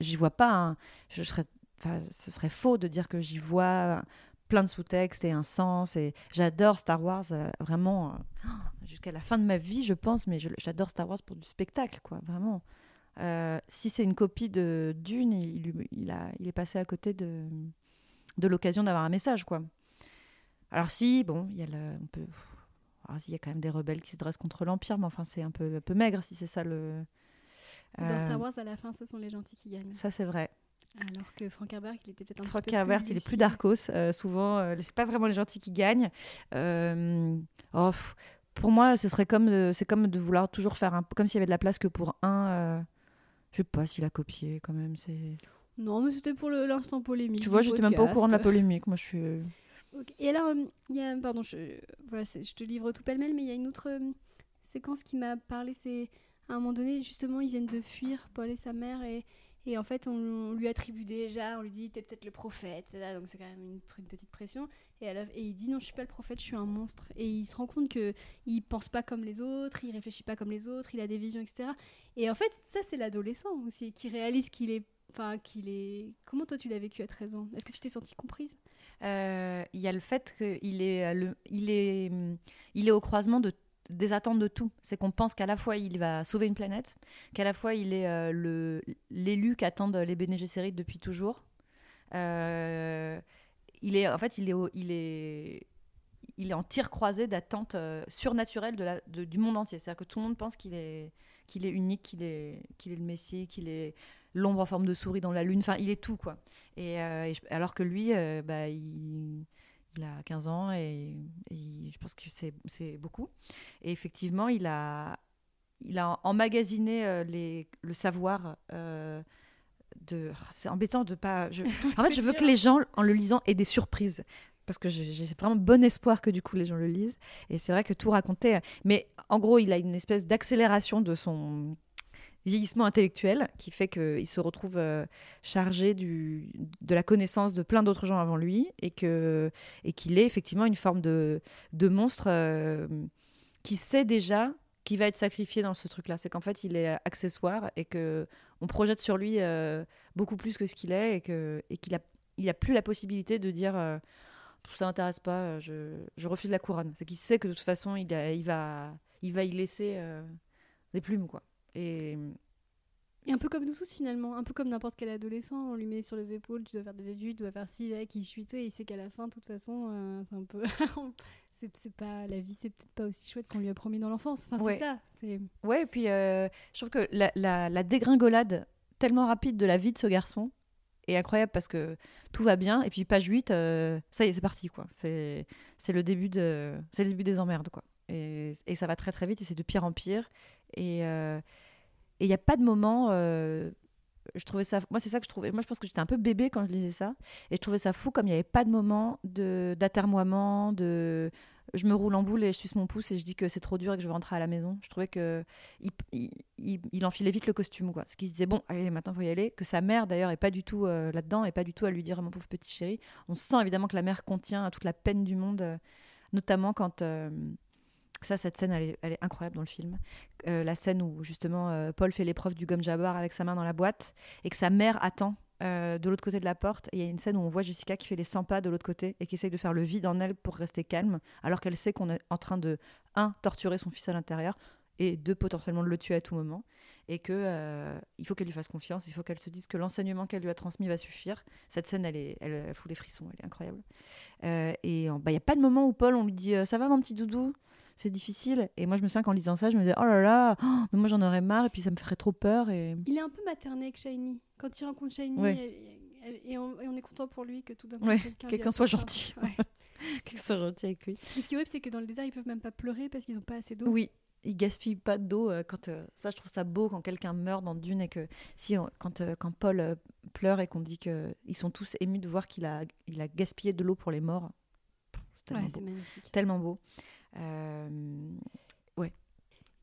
j'y vois pas. un- Je serais, enfin, ce serait faux de dire que j'y vois plein de sous-textes et un sens. Et j'adore Star Wars euh, vraiment euh, jusqu'à la fin de ma vie, je pense. Mais j'adore Star Wars pour du spectacle, quoi, vraiment. Euh, si c'est une copie de Dune, il, lui- il a, il est passé à côté de, de l'occasion d'avoir un message, quoi. Alors si, bon, il y a le, on peut, ah, il y a quand même des rebelles qui se dressent contre l'Empire, mais enfin, c'est un peu, un peu maigre si c'est ça le. Dans Star Wars, à la fin, ce sont les gentils qui gagnent. Ça, c'est vrai. Alors que Frank Herbert, il était peut-être un Frank petit peu Herbert, plus il est plus. Darkos. euh, souvent, euh, c'est pas vraiment les gentils qui gagnent. Euh, oh, pour moi, ce serait comme c'est comme de vouloir toujours faire un, comme s'il y avait de la place que pour un. euh, je sais pas s'il a copié quand même. C'est. Non, mais c'était pour l'instant polémique. Tu vois, j'étais même pas au courant de la polémique. Moi, je suis. Et alors, il y a, pardon, je, voilà, je te livre tout pêle-mêle, mais il y a une autre séquence qui m'a parlé. C'est à un moment donné, justement, ils viennent de fuir Paul et sa mère, et, et en fait, on, lui attribue déjà, on lui dit, t'es peut-être le prophète, donc c'est quand même une, petite pression. Et, il dit, non, je suis pas le prophète, je suis un monstre. Et il se rend compte que il pense pas comme les autres, il réfléchit pas comme les autres, il a des visions, etc. Et en fait, ça, c'est l'adolescent aussi, qui réalise qu'il est. Enfin, qu'il est. Comment toi tu l'as vécu à 13 ans? Est-ce que tu t'es sentie comprise? Euh, Il y a le fait qu'il est, euh, il est, hum, il est au croisement de, des attentes de tout. C'est qu'on pense qu'à la fois il va sauver une planète, qu'à la fois il est euh, le, l'élu qu'attendent les Bene Gesserit depuis toujours. Euh, il est, en fait, il est, il est, il est en tir croisé d'attentes euh, surnaturelles du monde entier. C'est-à-dire que tout le monde pense qu'il est, qu'il est unique, qu'il est, qu'il est le Messie, qu'il est l'ombre en forme de souris dans la lune. Enfin, il est tout quoi. Et, alors que lui, bah, il, il a 15 ans et, et je pense que c'est beaucoup. Et effectivement, il a, il a emmagasiné euh, les, le savoir. euh, de... C'est embêtant de pas. je- En fait, je veux dur. que les gens, en le lisant, aient des surprises. Parce que j'ai j'ai vraiment bon espoir que du coup les gens le lisent. Et c'est vrai que tout raconter. Mais en gros, il a une espèce d'accélération de son vieillissement intellectuel qui fait qu'il se retrouve euh, chargé du, de la connaissance de plein d'autres gens avant lui et que et qu'il est effectivement une forme de, de monstre euh, qui sait déjà qui va être sacrifié dans ce truc-là. C'est qu'en fait, il est accessoire et que on projette sur lui euh, beaucoup plus que ce qu'il est et que et qu'il a il a plus la possibilité de dire ça m'intéresse pas, je, je refuse la couronne. C'est qu'il sait que de toute façon, il, il va il va y laisser des plumes quoi. Et Et un peu comme nous tous finalement, un peu comme n'importe quel adolescent, on lui met sur les épaules, tu dois faire des études, tu dois faire ci, là, qui chutait, et il sait qu'à la fin, de toute façon, euh, c'est un peu. c'est pas. La vie, c'est peut-être pas aussi chouette qu'on lui a promis dans l'enfance. Enfin, Ouais. c'est ça. Ouais, et puis euh, je trouve que la, la- la dégringolade tellement rapide de la vie de ce garçon est incroyable parce que tout va bien, et puis page 8, euh, ça y est, c'est parti, quoi. C'est, le début de, c'est le début des emmerdes, quoi. Et, et ça va très très vite, et c'est de pire en pire. Et et il n'y a pas de moment. euh, je trouvais ça. Moi, c'est ça que je trouvais. Moi, je pense que j'étais un peu bébé quand je lisais ça. Et je trouvais ça fou comme il n'y avait pas de moment de, d'atermoiement, de. Je me roule en boule et je suce mon pouce et je dis que c'est trop dur et que je veux rentrer à la maison. Je trouvais que il, il, il- il enfilait vite le costume, quoi. Ce qui se disait bon, allez, maintenant faut y aller. Que sa mère d'ailleurs est pas du tout euh, là-dedans et pas du tout à lui dire mon pauvre petit chéri. On sent évidemment que la mère contient toute la peine du monde, euh, notamment quand ça, cette scène, elle est, incroyable dans le film. Euh, la scène où justement euh, Paul fait l'épreuve du gomme jabbar avec sa main dans la boîte et que sa mère attend euh, de l'autre côté de la porte. Il y a une scène où on voit Jessica qui fait les 100 pas de l'autre côté et qui essaye de faire le vide en elle pour rester calme, alors qu'elle sait qu'on est en train de, un, torturer son fils à l'intérieur et deux, potentiellement de le tuer à tout moment. Et que il faut qu'elle lui fasse confiance, il faut qu'elle se dise que l'enseignement qu'elle lui a transmis va suffire. Cette scène, elle, est, elle, fout des frissons, elle est incroyable. Et bah, il n'y a pas de moment où Paul, on lui dit Ça va, mon petit doudou? C'est difficile. Et moi, je me souviens qu'en lisant ça, je me disais, oh là là, oh, mais moi j'en aurais marre, et puis ça me ferait trop peur. Et... Il est un peu materné avec Shiny. Quand il rencontre Shiny, Ouais. elle- elle- et, on, et on est content pour lui que tout d'un coup, Ouais, quelqu'un, quelqu'un soit gentil. un- Ouais. Quelque soit gentil avec lui. Mais ce qui est horrible, c'est que dans le désert, ils peuvent même pas pleurer parce qu'ils n'ont pas assez d'eau. Oui, il gaspille pas d'eau. euh, quand euh, ça, je trouve ça beau quand quelqu'un meurt dans Dune et que si on- quand euh, quand Paul euh, pleure et qu'on dit que ils sont tous émus de voir qu'il a il a gaspillé de l'eau pour les morts. Pff, C'est Ouais, tellement, c'est beau. magnifique. Tellement beau. Euh,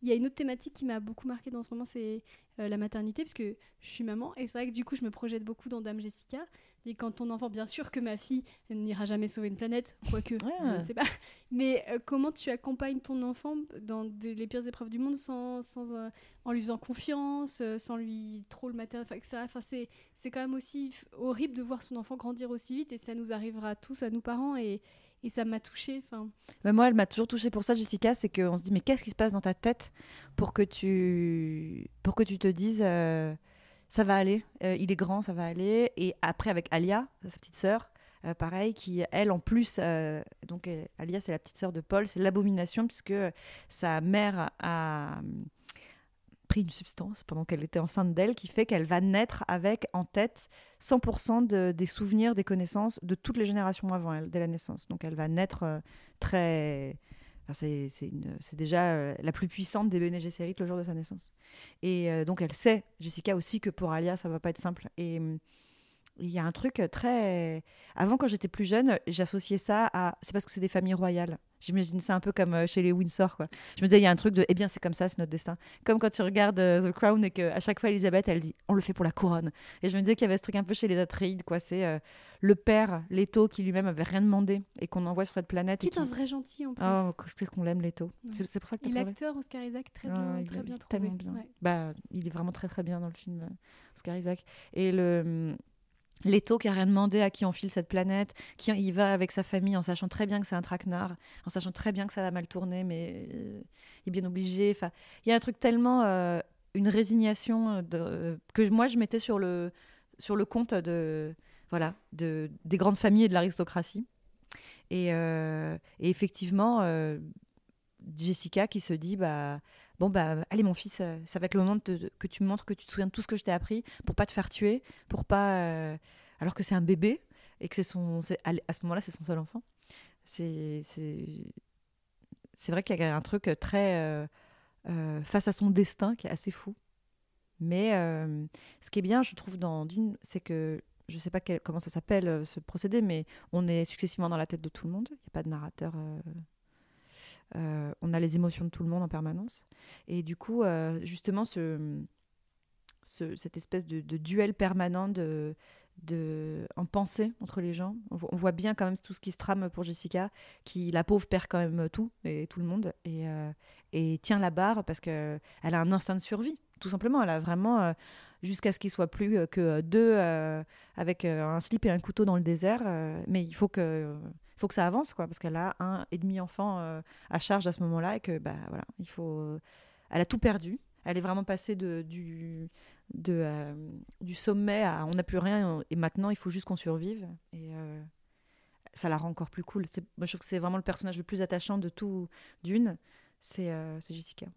Il y a une autre thématique qui m'a beaucoup marquée dans ce moment, c'est euh, la maternité, parce que je suis maman, et c'est vrai que du coup, je me projette beaucoup dans Dame Jessica. Et quand ton enfant, bien sûr que ma fille n'ira jamais sauver une planète, quoique, je Ouais. ne sais pas. Mais euh, comment tu accompagnes ton enfant dans de- les pires épreuves du monde sans, sans, euh, en lui faisant confiance, sans lui trop le matériel, etc. Enfin, c'est, c'est quand même aussi horrible de voir son enfant grandir aussi vite, et ça nous arrivera tous, à nous parents, et, et ça m'a touchée. Enfin, moi, elle m'a toujours touchée pour ça, Jessica, c'est qu'on se dit, mais qu'est-ce qui se passe dans ta tête pour que tu, pour que tu te dises, euh, ça va aller, euh, il est grand, ça va aller. Et après, avec Alia, sa petite sœur, pareil, qui, elle, en plus, donc Alia, c'est la petite sœur de Paul, c'est l'abomination, puisque sa mère a pris une substance pendant qu'elle était enceinte d'elle qui fait qu'elle va naître avec en tête 100% de, des souvenirs, des connaissances de toutes les générations avant elle, dès la naissance. Donc elle va naître euh, très... c'est déjà euh, la plus puissante des Bene Gesserit le jour de sa naissance. Et euh, donc elle sait, Jessica aussi, que pour Alia, ça va pas être simple. Et hum, il y a un truc très. Avant, quand j'étais plus jeune, j'associais ça à. C'est parce que c'est des familles royales. J'imagine ça un peu comme euh, chez les Windsor, quoi. Je me disais, il y a un truc de. Eh bien, c'est comme ça, c'est notre destin. Comme quand tu regardes euh, The Crown et qu'à chaque fois, Elisabeth, elle dit, on le fait pour la couronne. Et je me disais qu'il y avait ce truc un peu chez les Atreides, quoi. C'est euh, le père, Leto, qui lui-même avait rien demandé et qu'on envoie sur cette planète. Qui est un vrai gentil en plus. Oh, c'est qu'on l'aime, Leto. C'est pour ça que Et l'acteur Oscar Isaac, très bien, très bien trouvé. Bien. Bah, il est vraiment très très bien dans le film, Oscar Isaac. Et le Leto qui a rien demandé à qui on file cette planète, qui y va avec sa famille en sachant très bien que c'est un traquenard, en sachant très bien que ça va mal tourner, mais euh, il est bien obligé. Il y a un truc tellement euh, une résignation de, que moi je mettais sur le sur le compte de voilà de des grandes familles et de l'aristocratie. Et, euh, et, effectivement, Jessica qui se dit bah bon bah allez mon fils euh, ça va être le moment que tu me montres que tu te souviens de tout ce que je t'ai appris pour pas te faire tuer pour pas euh, alors que c'est un bébé et que c'est son à ce moment-là c'est son seul enfant. C'est c'est vrai qu'il y a un truc très euh, face à son destin qui est assez fou. Mais ce qui est bien je trouve dans Dune c'est que je sais pas comment ça s'appelle ce procédé mais on est successivement dans la tête de tout le monde. Il n'y a pas de narrateur euh, on a les émotions de tout le monde en permanence. Et du coup, euh, justement, ce, cette espèce de, duel permanent de, en pensée entre les gens. On, voit bien quand même tout ce qui se trame pour Jessica, qui, la pauvre, perd quand même tout, et tout le monde, et, euh, tient la barre parce qu'elle a un instinct de survie. Tout simplement, elle a vraiment, jusqu'à ce qu'il soit plus que deux avec un slip et un couteau dans le désert, mais il faut que il faut que ça avance, quoi, parce qu'elle a un et demi enfant euh, à charge à ce moment-là et que, bah voilà, il faut. Euh, elle a tout perdu. Elle est vraiment passée de, du, euh, du sommet à on n'a plus rien et maintenant il faut juste qu'on survive. Et ça la rend encore plus cool. Moi, je trouve que c'est vraiment le personnage le plus attachant de tout d'une, c'est Jessica.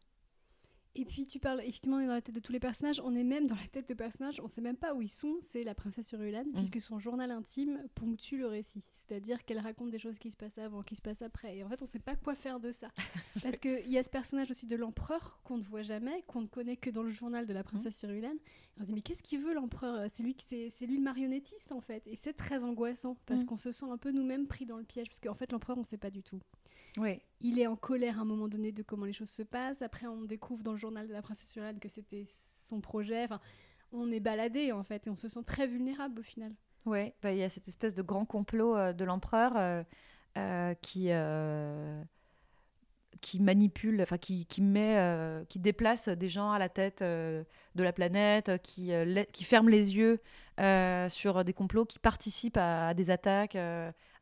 Et puis tu parles, effectivement, on est dans la tête de tous les personnages, on est même dans la tête de personnages, on sait même pas où ils sont, c'est la princesse Urulan, mm. puisque son journal intime ponctue le récit. C'est-à-dire qu'elle raconte des choses qui se passent avant, qui se passent après. Et en fait, on sait pas quoi faire de ça. Parce qu'il y a ce personnage aussi de l'empereur qu'on ne voit jamais, qu'on ne connaît que dans le journal de la princesse mm. Urulan. on se dit, mais qu'est-ce qu'il veut l'empereur? C'est lui, c'est lui le marionnettiste, en fait. Et c'est très angoissant, parce mm. qu'on se sent un peu nous-mêmes pris dans le piège, parce qu'en fait, l'empereur, on sait pas du tout. Il est en colère à un moment donné de comment les choses se passent. Après, on découvre dans le journal de la princesse Yolande que c'était son projet. Enfin, on est baladé en fait et on se sent très vulnérable au final. Oui, bah, il y a cette espèce de grand complot euh, de l'empereur euh, euh, qui qui manipule, enfin qui, qui, met, qui déplace des gens à la tête de la planète, qui, qui ferme les yeux sur des complots, qui participe à, des attaques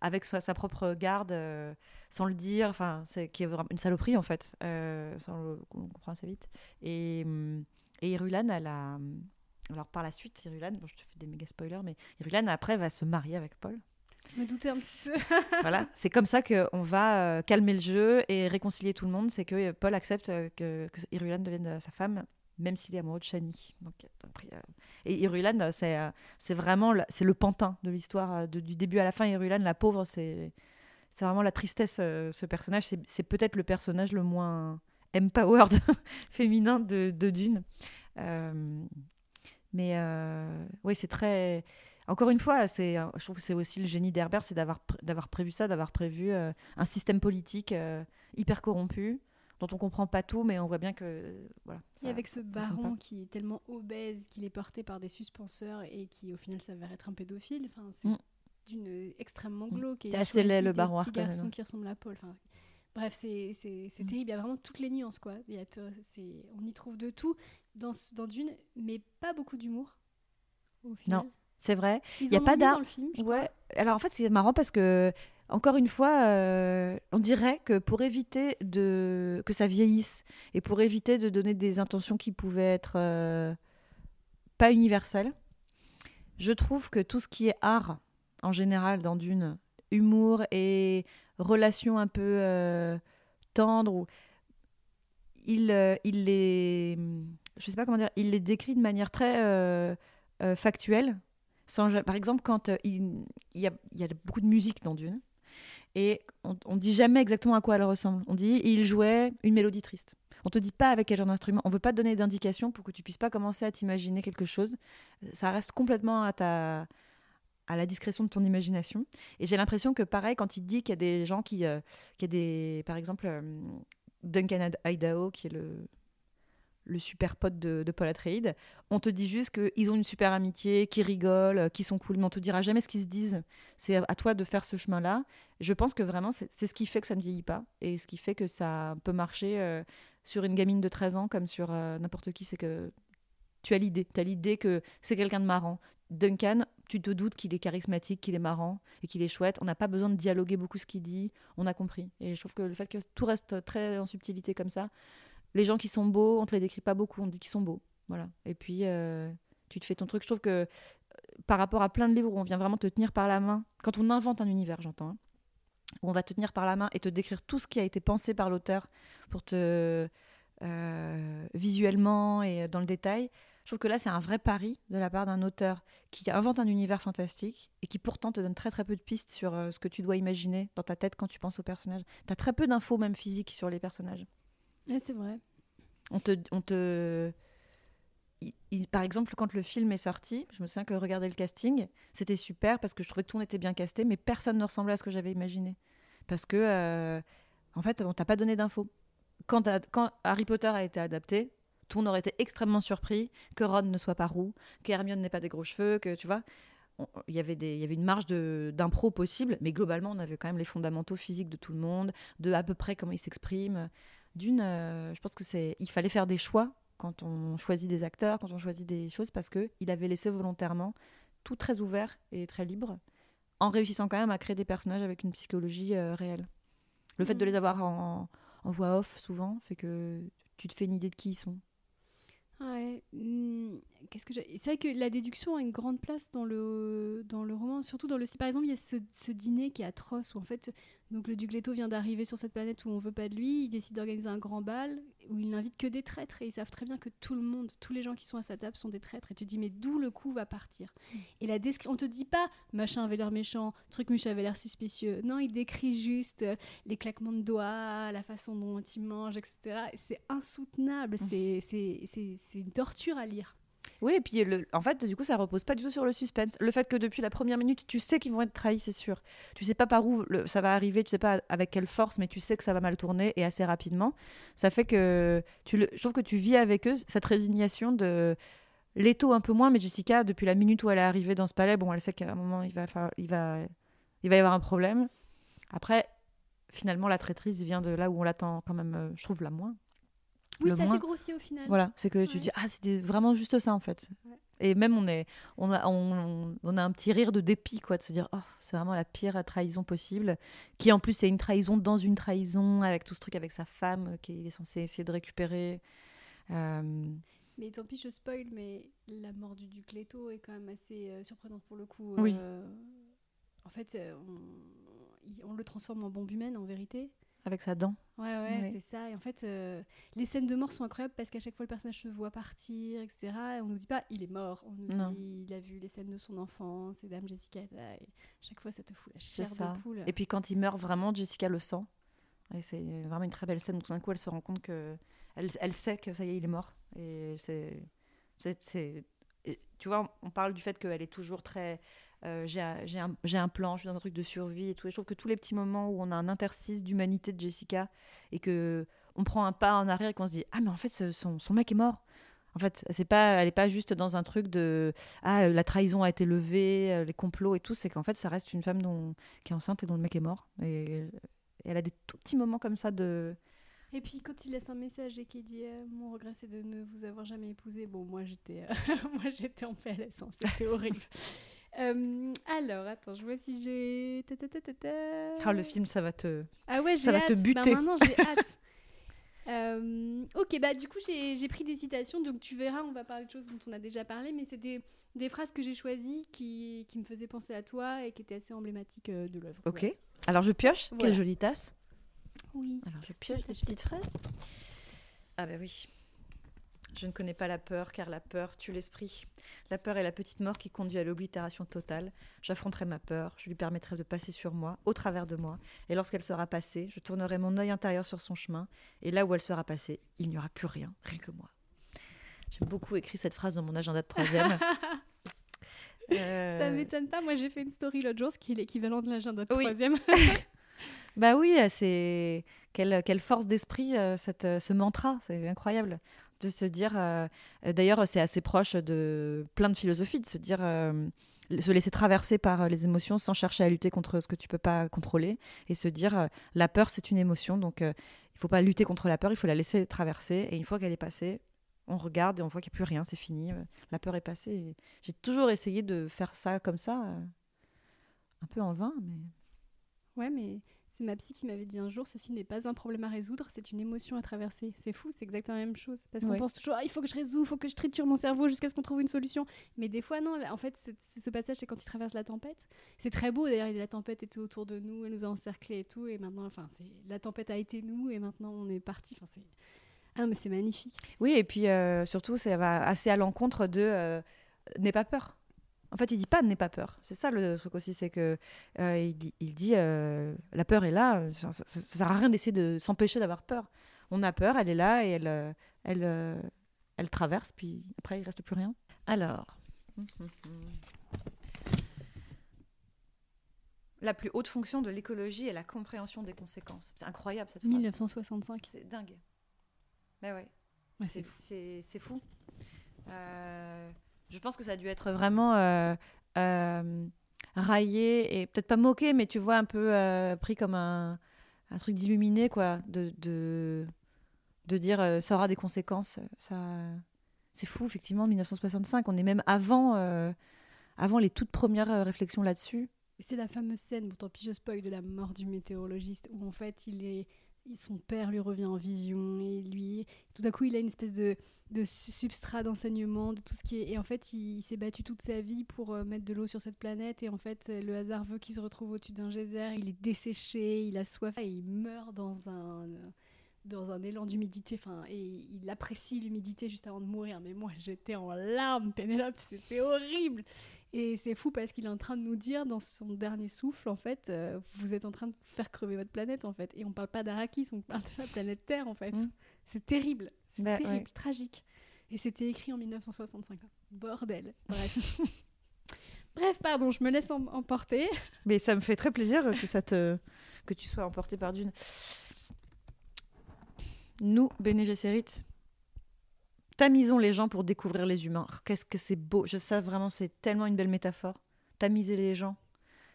avec sa, propre garde sans le dire, enfin, c'est qui est une saloperie en fait, euh, le, on comprend assez vite. Et, et Irulan, elle a, alors par la suite, Irulan, bon, je te fais des méga spoilers, mais Irulan après va se marier avec Paul. Je me doutais un petit peu. voilà, c'est comme ça qu'on va euh, calmer le jeu et réconcilier tout le monde. C'est que Paul accepte euh, que, que Irulan devienne sa femme, même s'il est amoureux de Shani. Donc, et Irulan, c'est c'est vraiment c'est le pantin de l'histoire du début à la fin. Irulan, la pauvre, c'est vraiment la tristesse, euh, ce personnage. C'est peut-être le personnage le moins empowered féminin de, Dune. Euh, mais euh, oui, c'est très. Encore une fois, je trouve que c'est aussi le génie d'Herbert, c'est d'avoir, d'avoir prévu ça, d'avoir prévu un système politique hyper corrompu, dont on comprend pas tout, mais on voit bien que voilà. et avec ce baron qui est tellement obèse qu'il est porté par des suspenseurs et qui au final s'avère être un pédophile. Enfin, c'est mm d'une extrêmement mm. glauque. Et assez laid le baron petit garçon qui ressemble à Paul. Enfin, bref, c'est mm. terrible. Il y a vraiment toutes les nuances, quoi. Il y a on y trouve de tout dans, dans Dune, mais pas beaucoup d'humour. Au final. Non, c'est vrai. Il n'y a pas d'art. Ouais. Alors en fait, c'est marrant parce que encore une fois, euh, on dirait que pour éviter de que ça vieillisse et pour éviter de donner des intentions qui pouvaient être euh, pas universelles, je trouve que tout ce qui est art en général dans Dune. Humour et relations un peu euh, tendres. Il, euh, il les. Je sais pas comment dire. Il les décrit de manière très factuelle. Sans, par exemple, quand il, il, y a, il, y a, beaucoup de musique dans Dune. Et on, on dit jamais exactement à quoi elle ressemble. On dit il jouait une mélodie triste. On te dit pas avec quel genre d'instrument. On veut pas te donner d'indication pour que tu puisses pas commencer à t'imaginer quelque chose. Ça reste complètement à ta à la discrétion de ton imagination. Et j'ai l'impression que pareil, quand il dit qu'il y a des gens qui, euh, y a des, par exemple, euh, Duncan Idaho, qui est le, le super pote de, Paul Atreides, on te dit juste qu'ils ont une super amitié, qu'ils rigolent, qu'ils sont cool, mais on te dira jamais ce qu'ils se disent. C'est à toi de faire ce chemin-là. Je pense que vraiment, c'est ce qui fait que ça ne vieillit pas, et ce qui fait que ça peut marcher euh, sur une gamine de 13 ans comme sur n'importe qui, c'est que tu as l'idée. Tu as l'idée que c'est quelqu'un de marrant. Duncan, tu te doutes qu'il est charismatique, qu'il est marrant et qu'il est chouette. On n'a pas besoin de dialoguer beaucoup ce qu'il dit. On a compris. Et je trouve que le fait que tout reste très en subtilité comme ça, les gens qui sont beaux, on te les décrit pas beaucoup, on dit qu'ils sont beaux. Voilà. Et puis, euh, tu te fais ton truc. Je trouve que euh, par rapport à plein de livres où on vient vraiment te tenir par la main, quand on invente un univers, j'entends, hein, où on va te tenir par la main et te décrire tout ce qui a été pensé par l'auteur pour te. Euh, visuellement et dans le détail, je trouve que là, c'est un vrai pari de la part d'un auteur qui invente un univers fantastique et qui pourtant te donne très très peu de pistes sur ce que tu dois imaginer dans ta tête quand tu penses aux personnages. Tu as très peu d'infos, même physiques, sur les personnages. C'est vrai. On te. On te... Par exemple, quand le film est sorti, je me souviens que regarder le casting, c'était super parce que je trouvais que tout était bien casté, mais personne ne ressemblait à ce que j'avais imaginé. Parce que, euh, en fait, on t'a pas donné d'infos. Quand, Harry Potter a été adapté, tout monde aurait été extrêmement surpris que Ron ne soit pas roux, que Hermione n'ait pas des gros cheveux, que tu vois. Il y, avait des, il y avait une marge d'impro possible, mais globalement, on avait quand même les fondamentaux physiques de tout le monde, de à peu près comment il s'exprime. D'une, euh, je pense que c'est, il fallait faire des choix quand on choisit des acteurs, quand on choisit des choses, parce que il avait laissé volontairement tout très ouvert et très libre, en réussissant quand même à créer des personnages avec une psychologie euh, réelle. Le fait de mmh. les avoir en, en voix off souvent fait que tu te fais une idée de qui ils sont. Ouais. Mmh, qu'est-ce que C'est vrai que la déduction a une grande place dans le, dans le roman, surtout dans le. Par exemple, il y a ce, ce dîner qui est atroce où en fait donc le duc Leto vient d'arriver sur cette planète où on veut pas de lui, il décide d'organiser un grand bal où il n'invite que des traîtres et ils savent très bien que tout le monde, tous les gens qui sont à sa table sont des traîtres et tu te dis mais d'où le coup va partir mm. Et la on te dit pas machin avait l'air méchant, truc muche avait l'air suspicieux. Non, il décrit juste euh, les claquements de doigts, la façon dont il mange, etc. C'est insoutenable, c'est une torture à lire. Oui, et puis en fait, du coup, ça repose pas du tout sur le suspense. Le fait que depuis la première minute, tu sais qu'ils vont être trahis, c'est sûr. Tu sais pas par où ça va arriver, tu sais pas avec quelle force, mais tu sais que ça va mal tourner et assez rapidement. Ça fait que je trouve que tu vis avec eux cette résignation de Leto un peu moins, mais Jessica, depuis la minute où elle est arrivée dans ce palais, bon, elle sait qu'à un moment il va, il va, il va y avoir un problème. Après, finalement, la traîtrise vient de là où on l'attend quand même, euh, je trouve, la moins. Oui, c'est assez grossier au final. Voilà, c'est que tu dis ah c'était vraiment juste ça en fait. Et même on est on a on, on, a un petit rire de dépit quoi de se dire oh c'est vraiment la pire trahison possible qui en plus c'est une trahison dans une trahison avec tout ce truc avec sa femme qu'il est censé essayer de récupérer. Euh, mais tant pis je spoil mais la mort du duc Leto est quand même assez euh, surprenante pour le coup. Oui. Euh, en fait on, on, le transforme en bombe humaine en vérité avec sa dent. Ouais, ouais, c'est ça. Et en fait, euh, les scènes de mort sont incroyables parce qu'à chaque fois, le personnage se voit partir, etc. Et on nous dit pas, il est mort. On nous dit, il a vu les scènes de son enfance, et Dame Jessica. Et chaque fois, ça te fout la chair de poule. Et puis quand il meurt vraiment, Jessica le sent. Et c'est vraiment une très belle scène où tout d'un coup, elle se rend compte que elle, elle sait que ça y est, il est mort. Et c'est, c'est, tu vois, on parle du fait qu'elle est toujours très euh, j'ai un, un, plan, je suis dans un truc de survie et tout. Et je trouve que tous les petits moments où on a un interstice d'humanité de Jessica et que on prend un pas en arrière et qu'on se dit ah mais en fait son, son mec est mort. En fait, c'est pas, elle est pas juste dans un truc de ah la trahison a été levée, euh, les complots et tout. C'est qu'en fait ça reste une femme dont, qui est enceinte et dont le mec est mort. Et, elle a des tout petits moments comme ça de et puis quand il laisse un message et qu'il dit euh, mon regret c'est de ne vous avoir jamais épousé, bon moi j'étais moi j'étais en PLS, hein, c'était horrible. Euh, alors, attends, je vois si j'ai. Ah, le film, ça va te. Ah ouais, ça va hâte. te bah, buter. maintenant, j'ai hâte. Euh, ok, bah du coup j'ai j'ai pris des citations, donc tu verras, on va parler de choses dont on a déjà parlé, mais c'était des phrases que j'ai choisies qui, qui me faisaient penser à toi et qui étaient assez emblématiques euh, de l'œuvre. Ok. Alors je pioche? Voilà. Quelle jolie tasse. Oui. Alors je pioche des petites fraises. Ah bah oui. Je ne connais pas la peur car la peur tue l'esprit. La peur est la petite mort qui conduit à l'oblitération totale. J'affronterai ma peur, je lui permettrai de passer sur moi, au travers de moi, et lorsqu'elle sera passée, je tournerai mon œil intérieur sur son chemin, et là où elle sera passée, il n'y aura plus rien, rien que moi. J'ai beaucoup écrit cette phrase dans mon agenda de troisième. Euh, Ça m'étonne pas, moi j'ai fait une story l'autre jour, ce qui est l'équivalent de l'agenda de Oui. troisième. Bah oui, c'est quelle, quelle force d'esprit euh, cette, euh, ce mantra, c'est incroyable de se dire. euh, D'ailleurs, c'est assez proche de plein de philosophies, de se dire euh, se laisser traverser par euh, les émotions sans chercher à lutter contre ce que tu peux pas contrôler et se dire la peur c'est une émotion, donc il faut pas lutter contre la peur, il faut la laisser traverser et une fois qu'elle est passée, on regarde et on voit qu'il n'y a plus rien, c'est fini, la peur est passée. J'ai toujours essayé de faire ça comme ça, un peu en vain, mais Ouais, mais c'est ma psy qui m'avait dit un jour ceci n'est pas un problème à résoudre, c'est une émotion à traverser. C'est fou, c'est exactement la même chose. Parce qu'on Ouais. pense toujours, Ah, il faut que je résous, il faut que je triture mon cerveau jusqu'à ce qu'on trouve une solution. Mais des fois, non. En fait, ce passage, c'est quand il traverse la tempête. C'est très beau d'ailleurs, la tempête était autour de nous, elle nous a encerclés et tout. Et maintenant, enfin, la tempête a été nous et maintenant on est parti. Enfin, c'est. Ah, mais c'est magnifique. Oui, et puis euh, surtout, ça va assez à l'encontre de euh, n'aie pas peur. En fait, il dit pas n'aie pas peur. C'est ça le truc aussi, c'est que euh, il dit, il dit euh, la peur est là. Ça, ça, ça sert à rien d'essayer de s'empêcher d'avoir peur. On a peur, elle est là et elle, euh, elle, elle traverse. Puis après, il reste plus rien. Alors, la plus haute fonction de l'écologie est la compréhension des conséquences. C'est incroyable cette phrase. 1965. C'est dingue. Mais ouais. Ouais, C'est fou. c'est fou. Euh, je pense que ça a dû être vraiment euh, euh, raillé et peut-être pas moqué, mais tu vois, un peu euh, pris comme un, truc d'illuminé, quoi. De, de, dire euh, ça aura des conséquences. Ça, c'est fou, effectivement, 1965. On est même avant, avant les toutes premières réflexions là-dessus. C'est la fameuse scène, bon tant pis je spoil, de la mort du météorologiste, où en fait il est, son père lui revient en vision et lui, tout d'un coup il a une espèce de, de su- substrat d'enseignement, de tout ce qui est, et en fait il, s'est battu toute sa vie pour euh, mettre de l'eau sur cette planète et en fait euh, le hasard veut qu'il se retrouve au-dessus d'un geyser, il est desséché, il a soif et il meurt dans un dans un élan d'humidité, enfin, et il apprécie l'humidité juste avant de mourir. Mais moi, j'étais en larmes, Pénélope, c'était horrible. Et c'est fou parce qu'il est en train de nous dire dans son dernier souffle, en fait, euh, vous êtes en train de faire crever votre planète, en fait. Et on parle pas d'Arakis, on parle de la planète Terre, en fait. Mm. C'est terrible, c'est Bah, terrible, ouais. tragique. Et c'était écrit en 1965. Bordel. Bref. Bref, pardon, je me laisse em- emporter. Mais ça me fait très plaisir que, ça te, que tu sois emporté par Dune. Nous, Bene Gesserit, tamisons les gens pour découvrir les humains. Oh, Qu'est-ce que c'est beau. Je sais vraiment, c'est tellement une belle métaphore. Tamiser les gens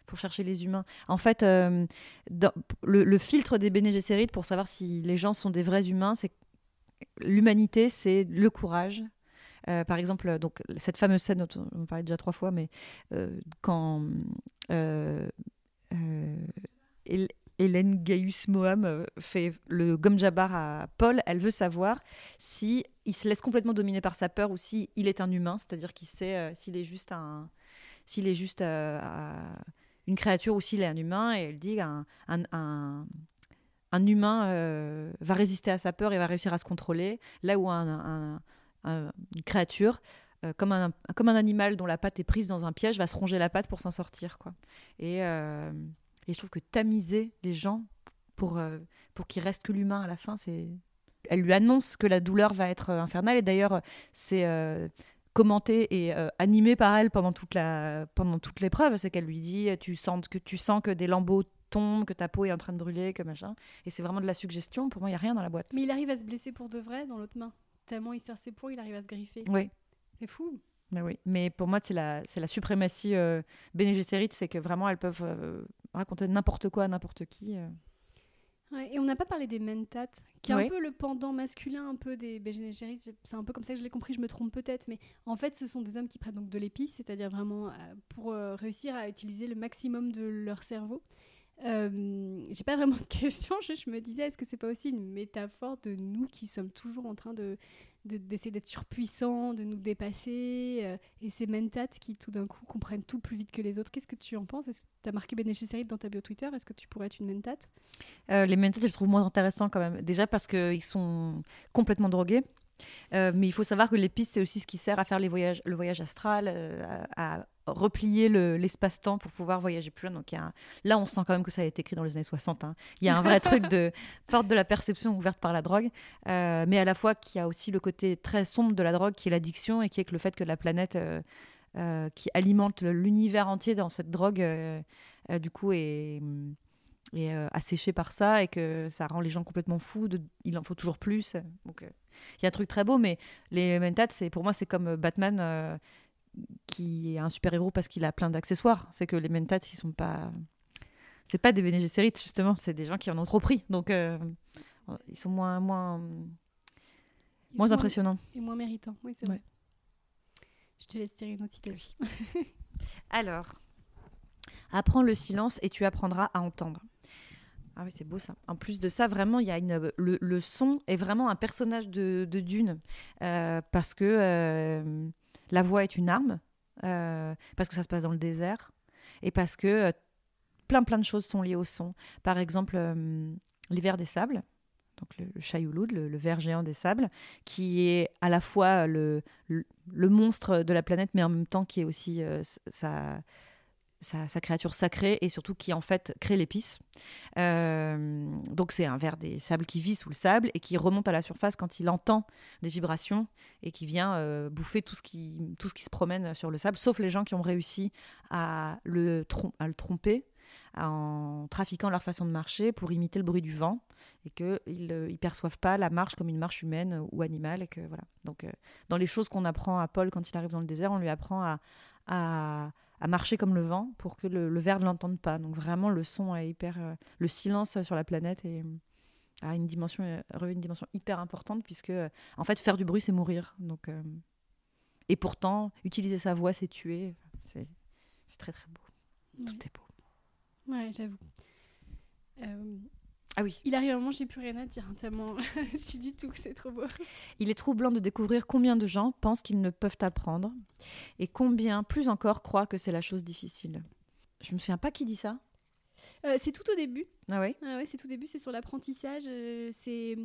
pour chercher les humains. En fait, euh, le, filtre des Bene pour savoir si les gens sont des vrais humains, c'est l'humanité, c'est le courage. Euh, par exemple, donc cette fameuse scène dont on parlait déjà trois fois, mais euh, quand Hélène Gaius euh, fait le gomme jabbar à Paul, elle veut savoir si il se laisse complètement dominer par sa peur ou si il est un humain, c'est-à-dire qu'il sait euh, s'il est juste un, s'il est juste euh, à- une créature ou s'il est un humain. Et elle dit un, un, humain euh, va résister à sa peur et va réussir à se contrôler, là où un, un- un- une créature comme, un, comme un animal dont la patte est prise dans un piège va se ronger la patte pour s'en sortir. Quoi. Et, et je trouve que tamiser les gens pour, euh, pour qu'il reste que l'humain à la fin, c'est. Elle lui annonce que la douleur va être euh, infernale et d'ailleurs c'est euh, commenté et euh, animé par elle pendant toute la pendant toute l'épreuve. C'est qu'elle lui dit tu sens que tu sens que des lambeaux tombent, que ta peau est en train de brûler, que machin. Et c'est vraiment de la suggestion. Pour moi, il y a rien dans la boîte. Mais il arrive à se blesser pour de vrai dans l'autre main. Tellement il serre ses poings, il arrive à se griffer. Oui. C'est fou. Mais oui, mais pour moi, c'est la, c'est la suprématie euh, c'est que vraiment, elles peuvent euh, raconter n'importe quoi à n'importe qui. Ouais, et on n'a pas parlé des mentats, qui est un peu le pendant masculin un peu des Gesserit. C'est un peu comme ça que je l'ai compris, je me trompe peut-être, mais en fait, ce sont des hommes qui prennent donc de l'épice, c'est-à-dire vraiment euh, pour euh, réussir à utiliser le maximum de leur cerveau. Euh, j'ai pas vraiment de questions, je, je me disais, est-ce que c'est pas aussi une métaphore de nous qui sommes toujours en train de d'essayer d'être surpuissants, de nous dépasser, euh, et ces mentats qui tout d'un coup comprennent tout plus vite que les autres. Qu'est-ce que tu en penses? Est-ce que tu as marqué Bene dans ta bio Twitter? Est-ce que tu pourrais être une mentat? Euh, Les mentats, je les trouve moins intéressants quand même. Déjà parce qu'ils sont complètement drogués. Euh, mais il faut savoir que les pistes, c'est aussi ce qui sert à faire les voyages, le voyage astral, euh, à, replier l'espace-temps pour pouvoir voyager plus loin. Donc, y a là, on sent quand même que ça a été écrit dans les années 60. Hein. Il y a un vrai truc de porte de la perception ouverte par la drogue, euh, mais à la fois qu'il y a aussi le côté très sombre de la drogue qui est l'addiction et qui est que le fait que la planète qui alimente l'univers entier dans cette drogue, du coup, est et euh, asséché par ça et que ça rend les gens complètement fous. De, il en faut toujours plus. Donc euh, il y a un truc très beau, mais les mentats, c'est pour moi c'est comme euh, Batman qui est un super héros parce qu'il a plein d'accessoires. C'est que les mentats, ils sont pas, c'est pas des Bene justement, c'est des gens qui en ont trop pris. Donc ils sont moins moins moins impressionnants et moins méritants. Oui, c'est vrai. Je te laisse tirer une autre citation. Alors, apprends le silence et tu apprendras à entendre. Ah oui, c'est beau ça. En plus de ça, vraiment, il y a une, le, son est vraiment un personnage de, Dune euh, parce que euh, la voix est une arme, euh, parce que ça se passe dans le désert et parce que plein plein de choses sont liées au son. Par exemple, l'hiver des sables, donc le, le le, ver géant des sables, qui est à la fois le, le, monstre de la planète, mais en même temps qui est aussi sa sa, créature sacrée et surtout qui en fait crée l'épice. Euh, donc c'est un ver des sables qui vit sous le sable et qui remonte à la surface quand il entend des vibrations et qui vient euh, bouffer tout ce, qui, tout ce qui se promène sur le sable, sauf les gens qui ont réussi à le, à le tromper en trafiquant leur façon de marcher pour imiter le bruit du vent et qu'ils ne euh, perçoivent pas la marche comme une marche humaine ou animale. Et que, voilà. Donc, dans les choses qu'on apprend à Paul quand il arrive dans le désert, on lui apprend à, à à marcher comme le vent pour que le, verre ne l'entende pas. Donc vraiment, le son est hyper... Euh, le silence sur la planète est, a une dimension, euh, une dimension hyper importante puisque, euh, en fait, faire du bruit, c'est mourir. Donc, et pourtant, utiliser sa voix, c'est tuer. C'est très, très beau. Tout est beau. Ouais, j'avoue. Ah oui. Il arrive un moment, j'ai plus rien à dire, hein, tellement tu dis tout, c'est trop beau. Il est troublant de découvrir combien de gens pensent qu'ils ne peuvent apprendre et combien, plus encore, croient que c'est la chose difficile. Je me souviens pas qui dit ça. Euh, c'est tout au début. Ah oui ah ouais, c'est tout au début, c'est sur l'apprentissage. Euh, c'est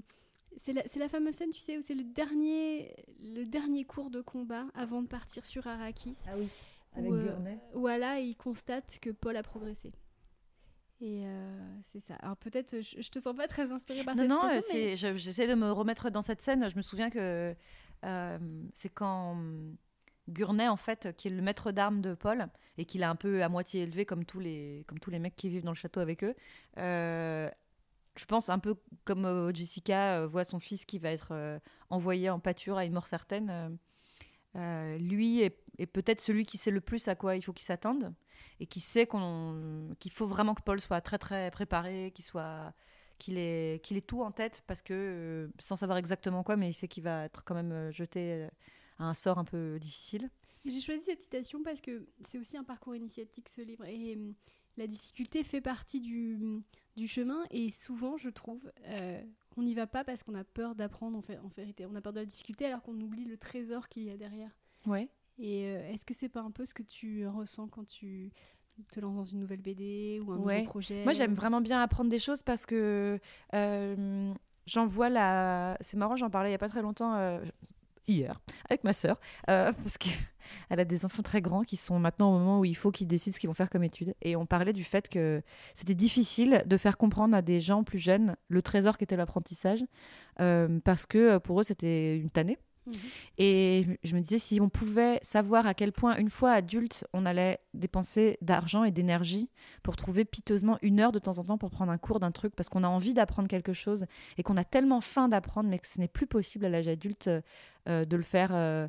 c'est la, la, fameuse scène, tu sais, où c'est le dernier, le dernier cours de combat avant de partir sur Arrakis. Ah oui, avec où, euh, Voilà, il constate que Paul a progressé. Et euh, c'est ça. Alors peut-être, je, je, te sens pas très inspirée par cette non, situation. Non, j'essaie de me remettre dans cette scène. Je me souviens que euh, c'est quand Gurney, en fait, qui est le maître d'armes de Paul, et qu'il a un peu à moitié élevé comme tous les, comme tous les mecs qui vivent dans le château avec eux. Euh, je pense un peu comme Jessica voit son fils qui va être envoyé en pâture à une mort certaine. lui est, est peut-être celui qui sait le plus à quoi il faut qu'il s'attende et qui sait qu'on, qu'il faut vraiment que Paul soit très très préparé, qu'il soit qu'il ait, qu'il ait tout en tête parce que euh, sans savoir exactement quoi, mais il sait qu'il va être quand même euh, jeté euh, à un sort un peu difficile. J'ai choisi cette citation parce que c'est aussi un parcours initiatique ce livre et la difficulté fait partie du, du chemin et souvent je trouve qu'on n'y va pas parce qu'on a peur d'apprendre en, fait, en vérité. On a peur de la difficulté alors qu'on oublie le trésor qu'il y a derrière. Ouais. Et euh, est-ce que c'est pas un peu ce que tu ressens quand tu te lances dans une nouvelle BD ou un nouveau projet Moi, j'aime vraiment bien apprendre des choses parce que euh, j'en vois la. C'est marrant, j'en parlais il y a pas très longtemps. Euh, hier avec ma sœur parce qu'elle a des enfants très grands qui sont maintenant au moment où il faut qu'ils décident ce qu'ils vont faire comme études et on parlait du fait que c'était difficile de faire comprendre à des gens plus jeunes le trésor qu'était l'apprentissage parce que pour eux c'était une tannée Mhm. Et je me disais, si on pouvait savoir à quel point, une fois adulte, on allait dépenser d'argent et d'énergie pour trouver piteusement une heure de temps en temps pour prendre un cours d'un truc, parce qu'on a envie d'apprendre quelque chose et qu'on a tellement faim d'apprendre, mais que ce n'est plus possible à l'âge adulte euh, de le faire euh,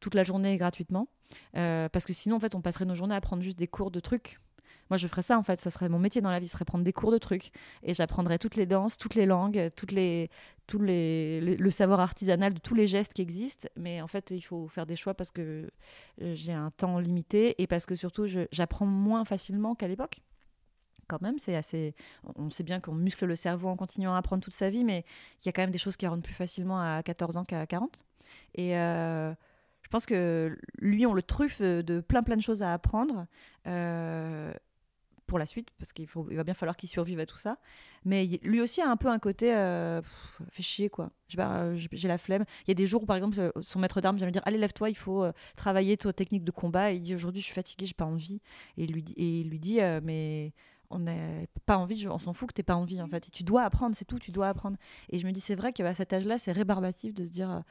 toute la journée gratuitement. Euh, parce que sinon, en fait, on passerait nos journées à prendre juste des cours de trucs moi, je ferais ça en fait. Ça serait mon métier dans la vie, ce serait prendre des cours de trucs et j'apprendrais toutes les danses, toutes les langues, toutes les, tous les, le savoir artisanal de tous les gestes qui existent. Mais en fait, il faut faire des choix parce que euh, j'ai un temps limité et parce que surtout, j'apprends moins facilement qu'à l'époque quand même, c'est assez. On sait bien qu'on muscle le cerveau en continuant à apprendre toute sa vie, mais il y a quand même des choses qui rentrent plus facilement à 14 ans qu'à 40. Et euh, je pense que lui, on le truffe de plein plein de choses à apprendre. Euh, pour la suite, parce qu'il il va bien falloir qu'il survive à tout ça. Mais lui aussi a un peu un côté euh, fait chier, quoi. J'ai la flemme. Il y a des jours où, par exemple, son maître d'armes vient lui dire Allez, lève-toi, il faut travailler ta technique de combat. Il dit Aujourd'hui, je suis fatigué, j'ai pas envie. Et il lui dit, et il lui dit Mais on n'a pas envie, on s'en fout que tu pas envie en fait. Et tu dois apprendre, c'est tout, tu dois apprendre. Et je me dis, c'est vrai qu'à cet âge-là, c'est rébarbatif de se dire,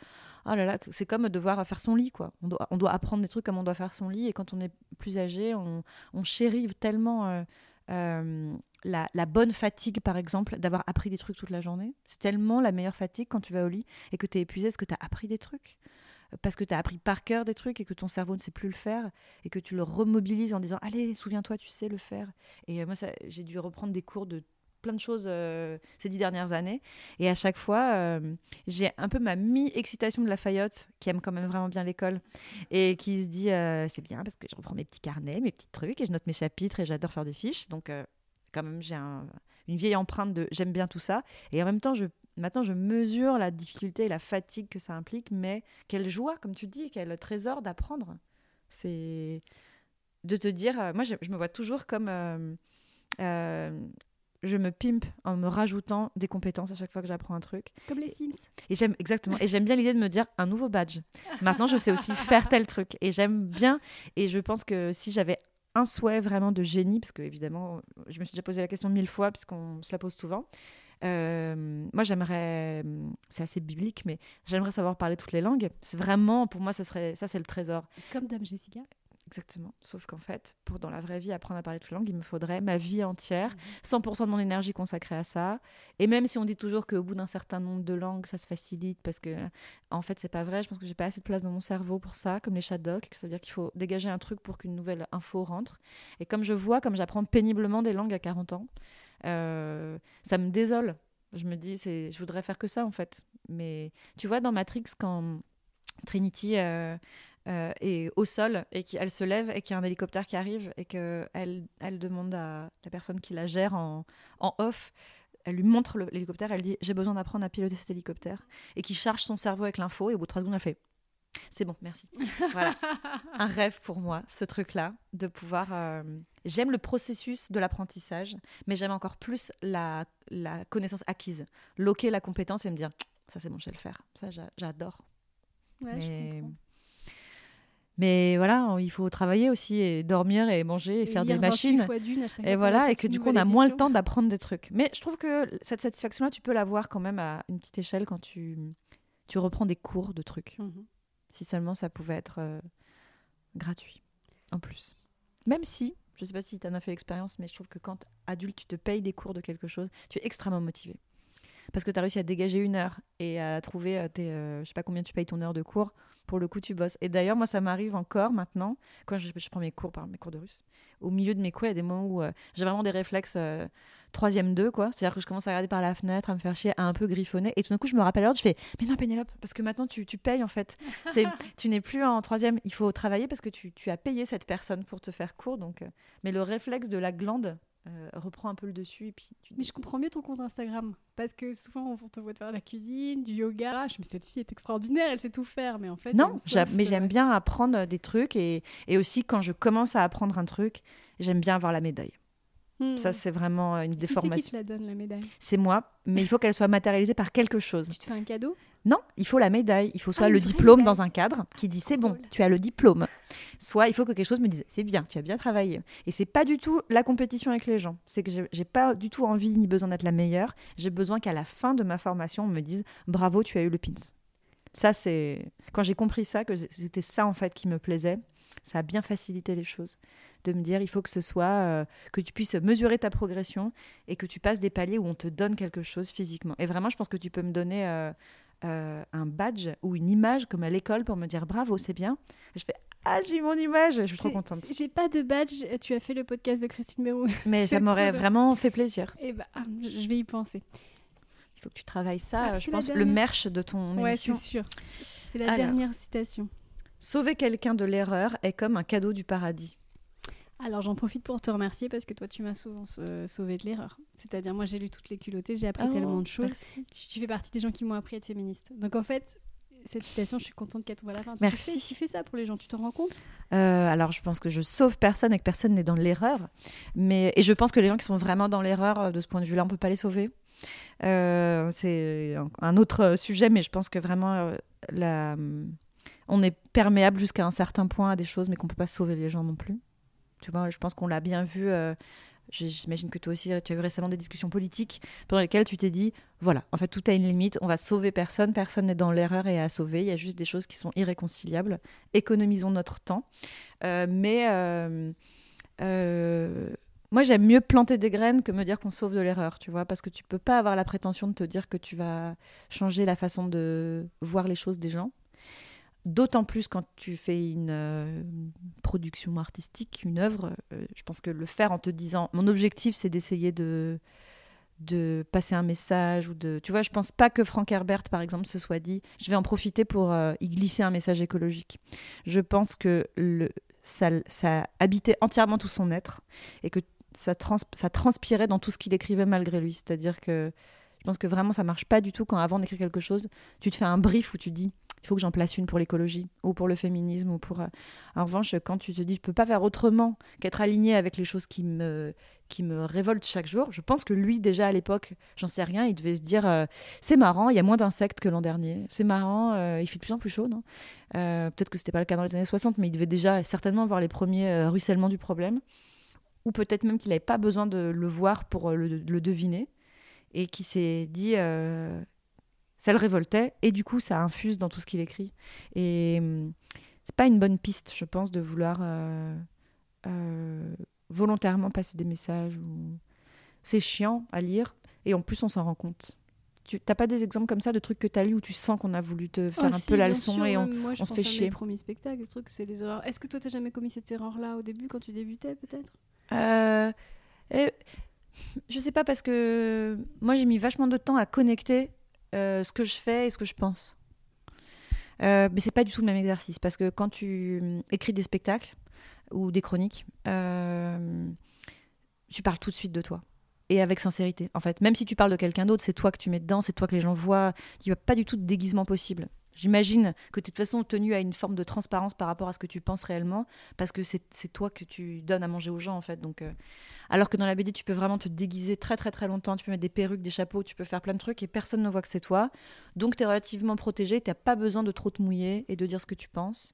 oh là là, c'est comme devoir faire son lit quoi. On doit, on doit, apprendre des trucs comme on doit faire son lit. Et quand on est plus âgé, on, on chérit tellement euh, euh, la, la, bonne fatigue, par exemple, d'avoir appris des trucs toute la journée. C'est tellement la meilleure fatigue quand tu vas au lit et que tu es épuisé parce que tu as appris des trucs parce que tu as appris par cœur des trucs et que ton cerveau ne sait plus le faire et que tu le remobilises en disant allez souviens-toi tu sais le faire et euh, moi j'ai dû reprendre des cours de plein de choses euh, ces dix dernières années. Et à chaque fois euh, j'ai un peu ma mi-excitation de la Fayotte qui aime quand même vraiment bien l'école et qui se dit c'est bien parce que je reprends mes petits carnets mes petits trucs et je note mes chapitres et j'adore faire des fiches donc quand même j'ai une vieille empreinte de j'aime bien tout ça et en même temps je Maintenant, je mesure la difficulté et la fatigue que ça implique, mais quelle joie, comme tu dis, quel trésor d'apprendre. C'est de te dire, euh, moi, je, me vois toujours comme euh, euh, je me pimpe en me rajoutant des compétences à chaque fois que j'apprends un truc. Comme les Sims. Et j'aime exactement. Et j'aime bien l'idée de me dire un nouveau badge. Maintenant, je sais aussi faire tel truc. Et j'aime bien. Et je pense que si j'avais un souhait vraiment de génie, parce que évidemment, je me suis déjà posé la question mille fois, parce qu'on se la pose souvent. Euh, moi, j'aimerais, c'est assez biblique, mais j'aimerais savoir parler toutes les langues. C'est vraiment, pour moi, ce serait, ça, c'est le trésor. Comme Dame Jessica. Exactement. Sauf qu'en fait, pour dans la vraie vie apprendre à parler toutes les langues, il me faudrait ma vie entière, 100% mhm. de mon énergie consacrée à ça. Et même si on dit toujours qu'au bout d'un certain nombre de langues, ça se facilite, parce que en fait, c'est pas vrai. Je pense que j'ai pas assez de place dans mon cerveau pour ça, comme les chat docs. Ça veut dire qu'il faut dégager un truc pour qu'une nouvelle info rentre. Et comme je vois, comme j'apprends péniblement des langues à 40 ans, euh, ça me désole. Je me dis, je voudrais faire que ça en fait. Mais tu vois, dans Matrix, quand Trinity euh, euh, est au sol et qu'elle se lève et qu'il y a un hélicoptère qui arrive et qu'elle elle demande à la personne qui la gère en, en off, elle lui montre l'hélicoptère, elle dit j'ai besoin d'apprendre à piloter cet hélicoptère et qui charge son cerveau avec l'info et au bout de trois secondes elle fait c'est bon, merci. voilà. Un rêve pour moi, ce truc-là, de pouvoir. Euh, j'aime le processus de l'apprentissage, mais j'aime encore plus la, la connaissance acquise. Loquer la compétence et me dire ça, c'est bon, je vais le faire. Ça, j'adore. Ouais, mais... Mais voilà, il faut travailler aussi et dormir et manger et, faire des machines. et voilà, et que du coup, on a moins le temps d'apprendre des trucs. Mais je trouve que cette satisfaction-là, tu peux l'avoir quand même à une petite échelle quand tu, tu reprends des cours de trucs. Mhm. Si seulement ça pouvait être euh, gratuit, en plus. Même si, je ne sais pas si tu en as fait l'expérience, mais je trouve que quand adulte, tu te payes des cours de quelque chose, tu es extrêmement motivé. Parce que tu as réussi à dégager une heure et à trouver, euh, tes, euh, je sais pas combien tu payes ton heure de cours, pour le coup, tu bosses. Et d'ailleurs, moi, ça m'arrive encore maintenant, quand je, prends mes cours, par mes cours de russe. Au milieu de mes cours, il y a des moments où j'ai vraiment des réflexes troisième 2, quoi. C'est-à-dire que je commence à regarder par la fenêtre, à me faire chier, à un peu griffonner. Et tout d'un coup, je me rappelle l'heure, je fais Mais non, Pénélope, parce que maintenant, tu, tu payes en fait. C'est, tu n'es plus en troisième. Il faut travailler parce que tu, tu, as payé cette personne pour te faire cours. Donc, euh, Mais le réflexe de la glande euh, reprend un peu le dessus. Et puis tu Mais je comprends mieux ton compte Instagram. Parce que souvent, on te voit faire la cuisine, du yoga. Je me dis, cette fille est extraordinaire, elle sait tout faire. Mais en fait. Non, mais j'aime bien apprendre des trucs. Et, et aussi, quand je commence à apprendre un truc, j'aime bien avoir la médaille. Ça, hmm. c'est vraiment une déformation. Qui, qui te la donne, la médaille? C'est moi, mais il faut qu'elle soit matérialisée par quelque chose. Tu te fais un cadeau? Non, il faut la médaille. Il faut soit ah, le diplôme dans un cadre qui dit c'est bon, tu as le diplôme. Soit il faut que quelque chose me dise c'est bien, tu as bien travaillé. Et c'est pas du tout la compétition avec les gens. C'est que j'ai pas du tout envie ni besoin d'être la meilleure. J'ai besoin qu'à la fin de ma formation, on me dise bravo, tu as eu le pins. Ça, c'est. Quand j'ai compris ça, que c'était ça en fait qui me plaisait, ça a bien facilité les choses de me dire il faut que ce soit euh, que tu puisses mesurer ta progression et que tu passes des paliers où on te donne quelque chose physiquement. Et vraiment, je pense que tu peux me donner euh, euh, un badge ou une image comme à l'école pour me dire bravo, c'est bien. je fais ah, j'ai eu mon image, je suis trop contente. J'ai pas de badge, tu as fait le podcast de Christine Mérou. Mais ça m'aurait vraiment fait plaisir. Et eh bah, ah, je vais y penser. Il faut que tu travailles ça, ah, je pense, le merch de ton ouais, émission. c'est sûr. C'est la dernière citation. Sauver quelqu'un de l'erreur est comme un cadeau du paradis. Alors j'en profite pour te remercier parce que toi tu m'as souvent sauvé de l'erreur. C'est-à-dire moi j'ai lu toutes les culottées, j'ai appris Oh, tellement de choses. Tu, tu fais partie des gens qui m'ont appris à être féministe. Donc en fait, cette citation, je suis contente qu'elle tombe à la fin. Tu Merci. fais- Tu fais ça pour les gens, tu t'en rends compte? Euh, alors, je pense que je sauve personne et que personne n'est dans l'erreur. Mais et je pense que les gens qui sont vraiment dans l'erreur, euh, de ce point de vue-là, on peut pas les sauver. Euh, c'est un, autre sujet, mais je pense que vraiment, euh, la- on est perméable jusqu'à un certain point à des choses, mais qu'on peut pas sauver les gens non plus. Tu vois, je pense qu'on l'a bien vu. euh, J'imagine que toi aussi, tu as eu récemment des discussions politiques pendant lesquelles tu t'es dit, voilà, en fait, tout a une limite, on va sauver personne, personne n'est dans l'erreur et à sauver, il y a juste des choses qui sont irréconciliables, économisons notre temps. Euh, mais euh, moi, j'aime mieux planter des graines que me dire qu'on sauve de l'erreur, tu vois, parce que tu peux pas avoir la prétention de te dire que tu vas changer la façon de voir les choses des gens. D'autant plus quand tu fais une euh, production artistique, une œuvre. euh, je pense que le faire en te disant, mon objectif, c'est d'essayer de de passer un message ou de tu vois je pense pas que Frank Herbert par exemple se soit dit je vais en profiter pour euh, y glisser un message écologique je pense que le ça, habitait entièrement tout son être et que ça, ça transpirait dans tout ce qu'il écrivait malgré lui. C'est-à-dire que je pense que vraiment ça marche pas du tout quand avant d'écrire quelque chose, tu te fais un brief où tu dis il faut que j'en place une pour l'écologie ou pour le féminisme ou pour. euh, En revanche, quand tu te dis je peux pas faire autrement qu'être aligné avec les choses qui me qui me révoltent chaque jour, je pense que lui déjà à l'époque, j'en sais rien, il devait se dire euh, c'est marrant, il y a moins d'insectes que l'an dernier, c'est marrant, euh, il fait de plus en plus chaud, non? Peut-être que c'était pas le cas dans les années 60, mais il devait déjà certainement voir les premiers ruissellements du problème, ou peut-être même qu'il n'avait pas besoin de le voir pour le, le deviner, et qui s'est dit ça le révoltait, et du coup ça infuse dans tout ce qu'il écrit. Et hum, c'est pas une bonne piste, je pense, de vouloir euh, euh, volontairement passer des messages. Ou... C'est chiant à lire, et en plus on s'en rend compte. Tu t'as pas des exemples comme ça de trucs que tu as lu où tu sens qu'on a voulu te faire Oh, un si, peu la leçon sûr, et on, moi, se fait à chier. Mes premiers spectacles, ce truc, c'est les erreurs. Est-ce que toi, t'as jamais commis cette erreur-là au début quand tu débutais, peut-être? Euh, et- je sais pas parce que moi j'ai mis vachement de temps à connecter ce que je fais et ce que je pense. Euh, mais c'est pas du tout le même exercice parce que quand tu hum, écris des spectacles ou des chroniques, euh, tu parles tout de suite de toi et avec sincérité. En fait, même si tu parles de quelqu'un d'autre, c'est toi que tu mets dedans, c'est toi que les gens voient. Il n'y a pas du tout de déguisement possible. J'imagine que tu es de toute façon tenu à une forme de transparence par rapport à ce que tu penses réellement, parce que c'est toi que tu donnes à manger aux gens, en fait. Donc, euh, alors que dans la BD, tu peux vraiment te déguiser très très très longtemps, tu peux mettre des perruques, des chapeaux, tu peux faire plein de trucs et personne ne voit que c'est toi. Donc, tu es relativement protégé, tu n'as pas besoin de trop te mouiller et de dire ce que tu penses.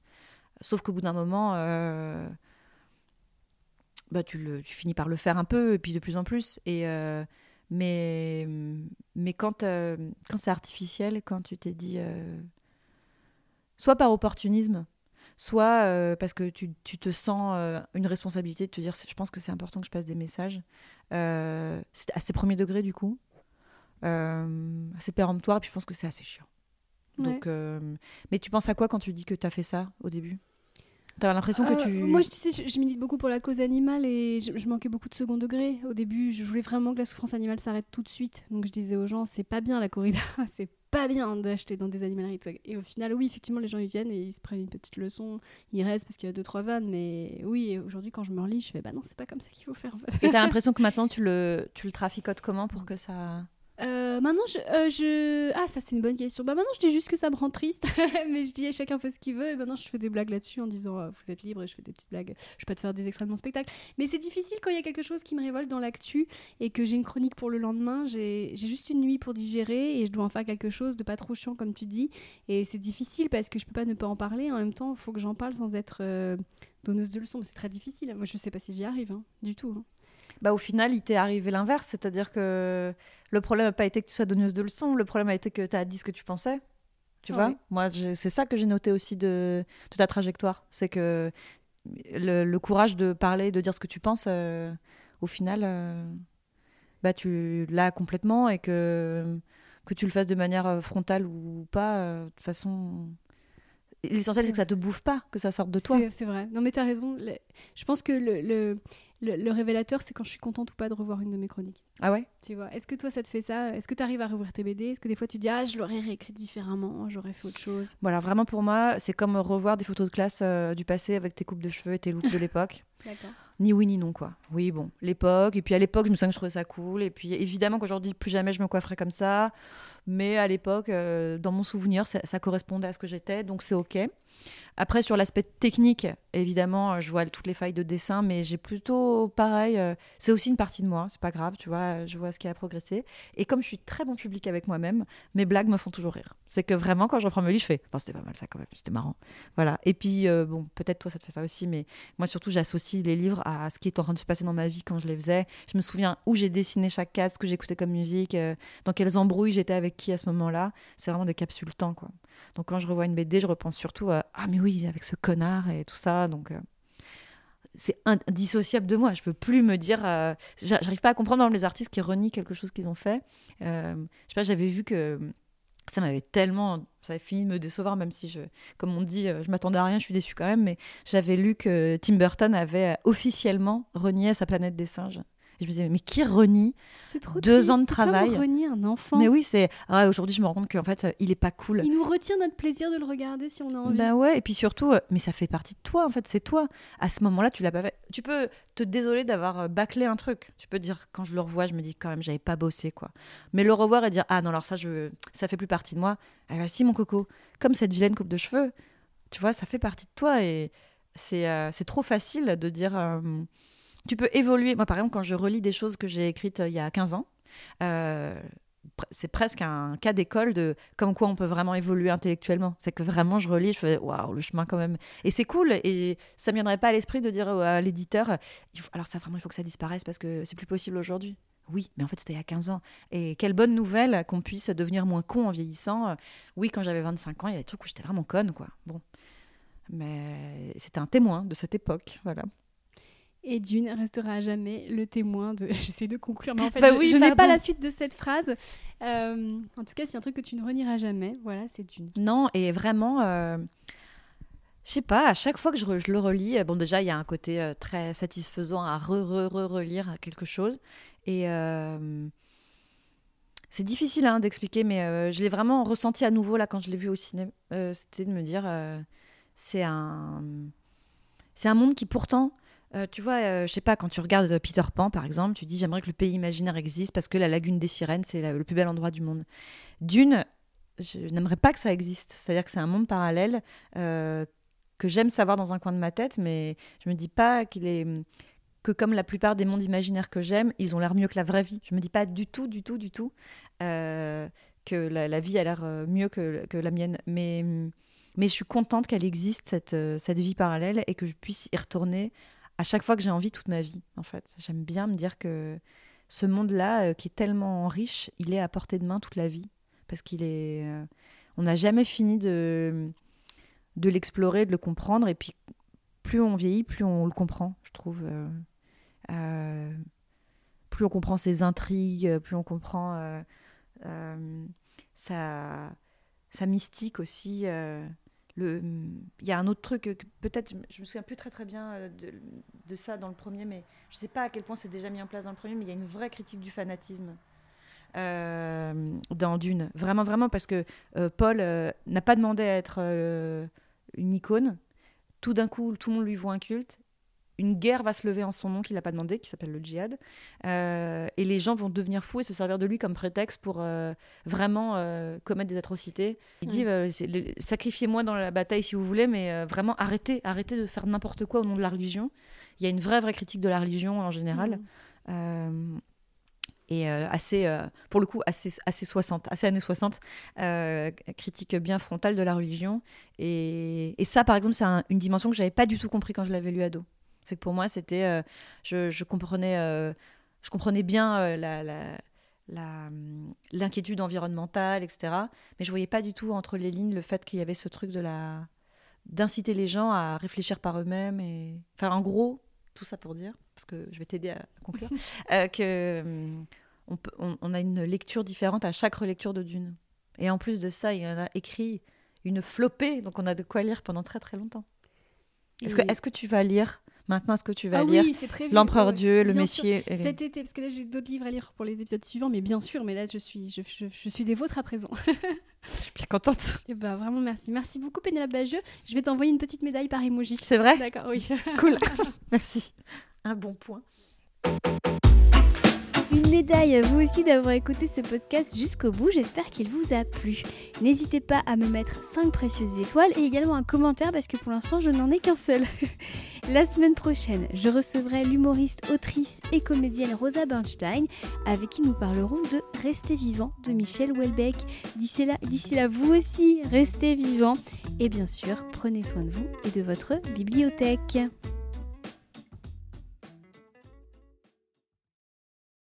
Sauf qu'au bout d'un moment, euh, bah, tu, finis par le faire un peu, et puis de plus en plus. Et, euh, mais, mais quand, quand c'est artificiel, quand tu t'es dit, soit par opportunisme, soit euh, parce que tu, tu te sens euh, une responsabilité de te dire, je pense que c'est important que je passe des messages, euh, c'est assez premier degré du coup, euh, assez péremptoire, et puis je pense que c'est assez chiant. Donc, mais tu penses à quoi quand tu dis que tu as fait ça au début? T'as l'impression que tu... Moi, je, tu sais, je, je milite beaucoup pour la cause animale et je, je manquais beaucoup de second degré. Au début, je voulais vraiment que la souffrance animale s'arrête tout de suite. Donc, je disais aux gens, c'est pas bien la corrida, c'est pas bien d'acheter dans des animaleries. Et au final, oui, effectivement, les gens ils viennent et ils se prennent une petite leçon. Ils restent parce qu'il y a deux, trois vannes. Mais oui, aujourd'hui, quand je me relis, je fais, bah non, c'est pas comme ça qu'il faut faire. En fait. Et t'as l'impression que maintenant tu le, tu le traficotes comment pour que ça... Euh, maintenant, je, euh, je- Ah, ça, c'est une bonne question. Bah, maintenant, je dis juste que ça me rend triste. mais je dis, eh, chacun fait ce qu'il veut. Et maintenant, je fais des blagues là-dessus en disant, euh, vous êtes libre et je fais des petites blagues. Je peux te faire des extraits de mon spectacle. Mais c'est difficile quand il y a quelque chose qui me révolte dans l'actu et que j'ai une chronique pour le lendemain. J'ai juste une nuit pour digérer et je dois en faire quelque chose de pas trop chiant, comme tu dis. Et c'est difficile parce que je peux pas ne pas en parler. En même temps, il faut que j'en parle sans être donneuse de leçons. C'est très difficile. Moi, je sais pas si j'y arrive, hein, du tout. hein. Bah, au final, il t'est arrivé l'inverse, c'est-à-dire que le problème n'a pas été que tu sois donneuse de leçons, le problème a été que tu as dit ce que tu pensais. Tu vois oui. Moi, c'est ça que j'ai noté aussi de, de ta trajectoire. C'est que le, le courage de parler, de dire ce que tu penses, euh, au final, euh, bah, tu l'as complètement et que, que tu le fasses de manière euh, frontale ou pas, euh, de toute façon. L'essentiel, c'est que ça te bouffe pas, que ça sorte de toi. C'est- vrai. Non, mais t'as raison. Le- Je pense que le, le, le- le révélateur, c'est quand je suis contente ou pas de revoir une de mes chroniques. Ah ouais? Tu vois Est-ce que toi, ça te fait ça? Est-ce que tu arrives à rouvrir tes BD Est-ce que des fois, tu dis Ah, je l'aurais réécrit différemment, j'aurais fait autre chose? Voilà, vraiment pour moi, c'est comme revoir des photos de classe euh, du passé avec tes coupes de cheveux et tes looks de l'époque. D'accord. ni oui ni non quoi. Oui bon, l'époque et puis à l'époque je me souviens que je trouvais ça cool et puis évidemment qu'aujourd'hui plus jamais je me coifferais comme ça, mais à l'époque euh, dans mon souvenir ça, ça correspondait à ce que j'étais donc c'est ok. Après, sur l'aspect technique, évidemment, euh, je vois toutes les failles de dessin, mais j'ai plutôt pareil. euh, c'est aussi une partie de moi, c'est pas grave, tu vois. Je vois ce qui a progressé. Et comme je suis très bon public avec moi-même, mes blagues me font toujours rire. C'est que vraiment, quand je reprends mes livres, je fais, bon, c'était pas mal ça quand même, c'était marrant. Voilà. Et puis, euh, bon, peut-être toi, ça te fait ça aussi, mais moi, surtout, j'associe les livres à ce qui est en train de se passer dans ma vie quand je les faisais. Je me souviens où j'ai dessiné chaque case, ce que j'écoutais comme musique, euh, dans quelles embrouilles j'étais avec qui à ce moment-là. C'est vraiment des capsules temps, quoi. Donc quand je revois une BD, je repense surtout à ah mais oui avec ce connard et tout ça. Donc euh, c'est indissociable de moi. Je peux plus me dire. euh, j'a- J'arrive pas à comprendre les artistes qui renient quelque chose qu'ils ont fait. Euh, je sais pas, j'avais vu que ça m'avait tellement, ça avait fini de me décevoir, même si je, comme on dit, euh, je m'attendais à rien, je suis déçue quand même. Mais j'avais lu que Tim Burton avait officiellement renié sa planète des singes. Et je me disais mais qui renie trop Deux triste. ans de C'est comme travail. renier un enfant. Mais oui, c'est ah, aujourd'hui je me rends compte qu'en fait il est pas cool. Il nous retient notre plaisir de le regarder si on a envie. Ben ouais, et puis surtout, euh, mais ça fait partie de toi, en fait, c'est toi. À ce moment-là, tu l'as pas fait. Tu peux te désoler d'avoir euh, bâclé un truc. Tu peux dire, quand je le revois, je me dis quand même, j'avais pas bossé, quoi. Mais le revoir et dire, ah non, alors ça, je... ça fait plus partie de moi. Ah bah si, mon coco, comme cette vilaine coupe de cheveux, tu vois, ça fait partie de toi et c'est euh, trop facile de dire. euh, tu peux évoluer. Moi, par exemple, quand je relis des choses que j'ai écrites euh, il y a 15 ans, euh, c'est presque un cas d'école de comme quoi on peut vraiment évoluer intellectuellement. C'est que vraiment, je relis, je fais waouh, le chemin quand même. Et c'est cool. Et ça ne viendrait pas à l'esprit de dire à l'éditeur, alors ça vraiment, il faut que ça disparaisse parce que c'est plus possible aujourd'hui. Oui, mais en fait, c'était il y a 15 ans. Et quelle bonne nouvelle qu'on puisse devenir moins con en vieillissant. Oui, quand j'avais 25 ans, il y a des trucs où j'étais vraiment conne, quoi. Bon. Mais c'était un témoin de cette époque, voilà. Et Dune restera à jamais le témoin de. J'essaie de conclure, mais en fait, Bah je, oui, je n'ai pas la suite de cette phrase. Euh, en tout cas, c'est un truc que tu ne renieras jamais. Voilà, c'est Dune. Non, et vraiment, euh, je sais pas, à chaque fois que je, re- je le relis, euh, bon, déjà, il y a un côté euh, très satisfaisant à re-re-re-relire quelque chose. Et c'est difficile hein, d'expliquer, mais je l'ai vraiment ressenti à nouveau là quand je l'ai vu au cinéma. C'était de me dire, c'est un, c'est un monde qui pourtant. Euh, tu vois, euh, je sais pas, quand tu regardes Peter Pan, par exemple, tu dis j'aimerais que le pays imaginaire existe parce que la lagune des sirènes, c'est le plus bel endroit du monde. Dune, je n'aimerais pas que ça existe. C'est-à-dire que c'est un monde parallèle euh, que j'aime savoir dans un coin de ma tête, mais je me dis pas qu'il est que comme la plupart des mondes imaginaires que j'aime, ils ont l'air mieux que la vraie vie. Je me dis pas du tout, du tout, du tout euh, que la, la vie a l'air mieux que, que la mienne. Mais, mais je suis contente qu'elle existe, cette, cette vie parallèle, et que je puisse y retourner à chaque fois que j'ai envie toute ma vie, en fait. J'aime bien me dire que ce monde-là, euh, qui est tellement riche, il est à portée de main toute la vie. Parce qu'il est... euh, on n'a jamais fini de, de l'explorer, de le comprendre, et puis plus on vieillit, plus on le comprend, je trouve. euh, plus on comprend ses intrigues, plus on comprend sa, sa mystique aussi. Il y a un autre truc, que peut-être, je me- souviens plus très très bien euh, de, ça dans le premier, mais je sais pas à quel point c'est déjà mis en place dans le premier, mais il y a une vraie critique du fanatisme. euh, dans Dune, vraiment, vraiment, parce que euh, Paul n'a pas demandé à être une icône. Tout d'un coup, tout le monde lui voit un culte. Une guerre va se lever en son nom qu'il n'a pas demandé, qui s'appelle le djihad. Euh, et les gens vont devenir fous et se servir de lui comme prétexte pour euh, vraiment euh, commettre des atrocités. Il dit le- sacrifiez-moi dans la bataille si vous voulez, mais vraiment arrêtez, arrêtez de faire n'importe quoi au nom de la religion. Il y a une vraie, vraie critique de la religion en général. Euh, et euh, assez, euh, pour le coup, assez, assez 60, assez années 60, euh, critique bien frontale de la religion. Et, et ça, par exemple, c'est un- une dimension que j'avais pas du tout compris quand je l'avais lu ado. C'est que pour moi, c'était, euh, je, je comprenais, euh, je comprenais bien euh, la, la- la, hum, l'inquiétude environnementale, etc. Mais je voyais pas du tout entre les lignes le fait qu'il y avait ce truc de la d'inciter les gens à réfléchir par eux-mêmes et enfin en gros tout ça pour dire parce que je vais t'aider à conclure que hum, on, peut- on- on a une lecture différente à chaque relecture de Dune et en plus de ça il y en a écrit une flopée donc on a de quoi lire pendant très très longtemps est-ce que est-ce que tu vas lire maintenant est-ce que tu vas ah lire oui, l'empereur Dieu le. Messier et Cet été, parce que là j'ai d'autres livres à lire pour les épisodes suivants, mais bien sûr, mais là je suis, je, je- je suis des vôtres à présent. je suis bien contente Et ben vraiment merci, merci beaucoup Pénélope Bageux. Je vais t'envoyer une petite médaille par emoji. c'est vrai D'accord, oui. cool merci un bon point. Une médaille à vous aussi d'avoir écouté ce podcast jusqu'au bout, j'espère qu'il vous a plu. N'hésitez pas à me mettre 5 précieuses étoiles et également un commentaire parce que pour l'instant je n'en ai qu'un seul. La semaine prochaine, je recevrai l'humoriste, autrice et comédienne Rosa Bernstein avec qui nous parlerons de Rester vivant de Michel Houellebecq. D'ici là, d'ici là, vous aussi, restez vivant et bien sûr, prenez soin de vous et de votre bibliothèque.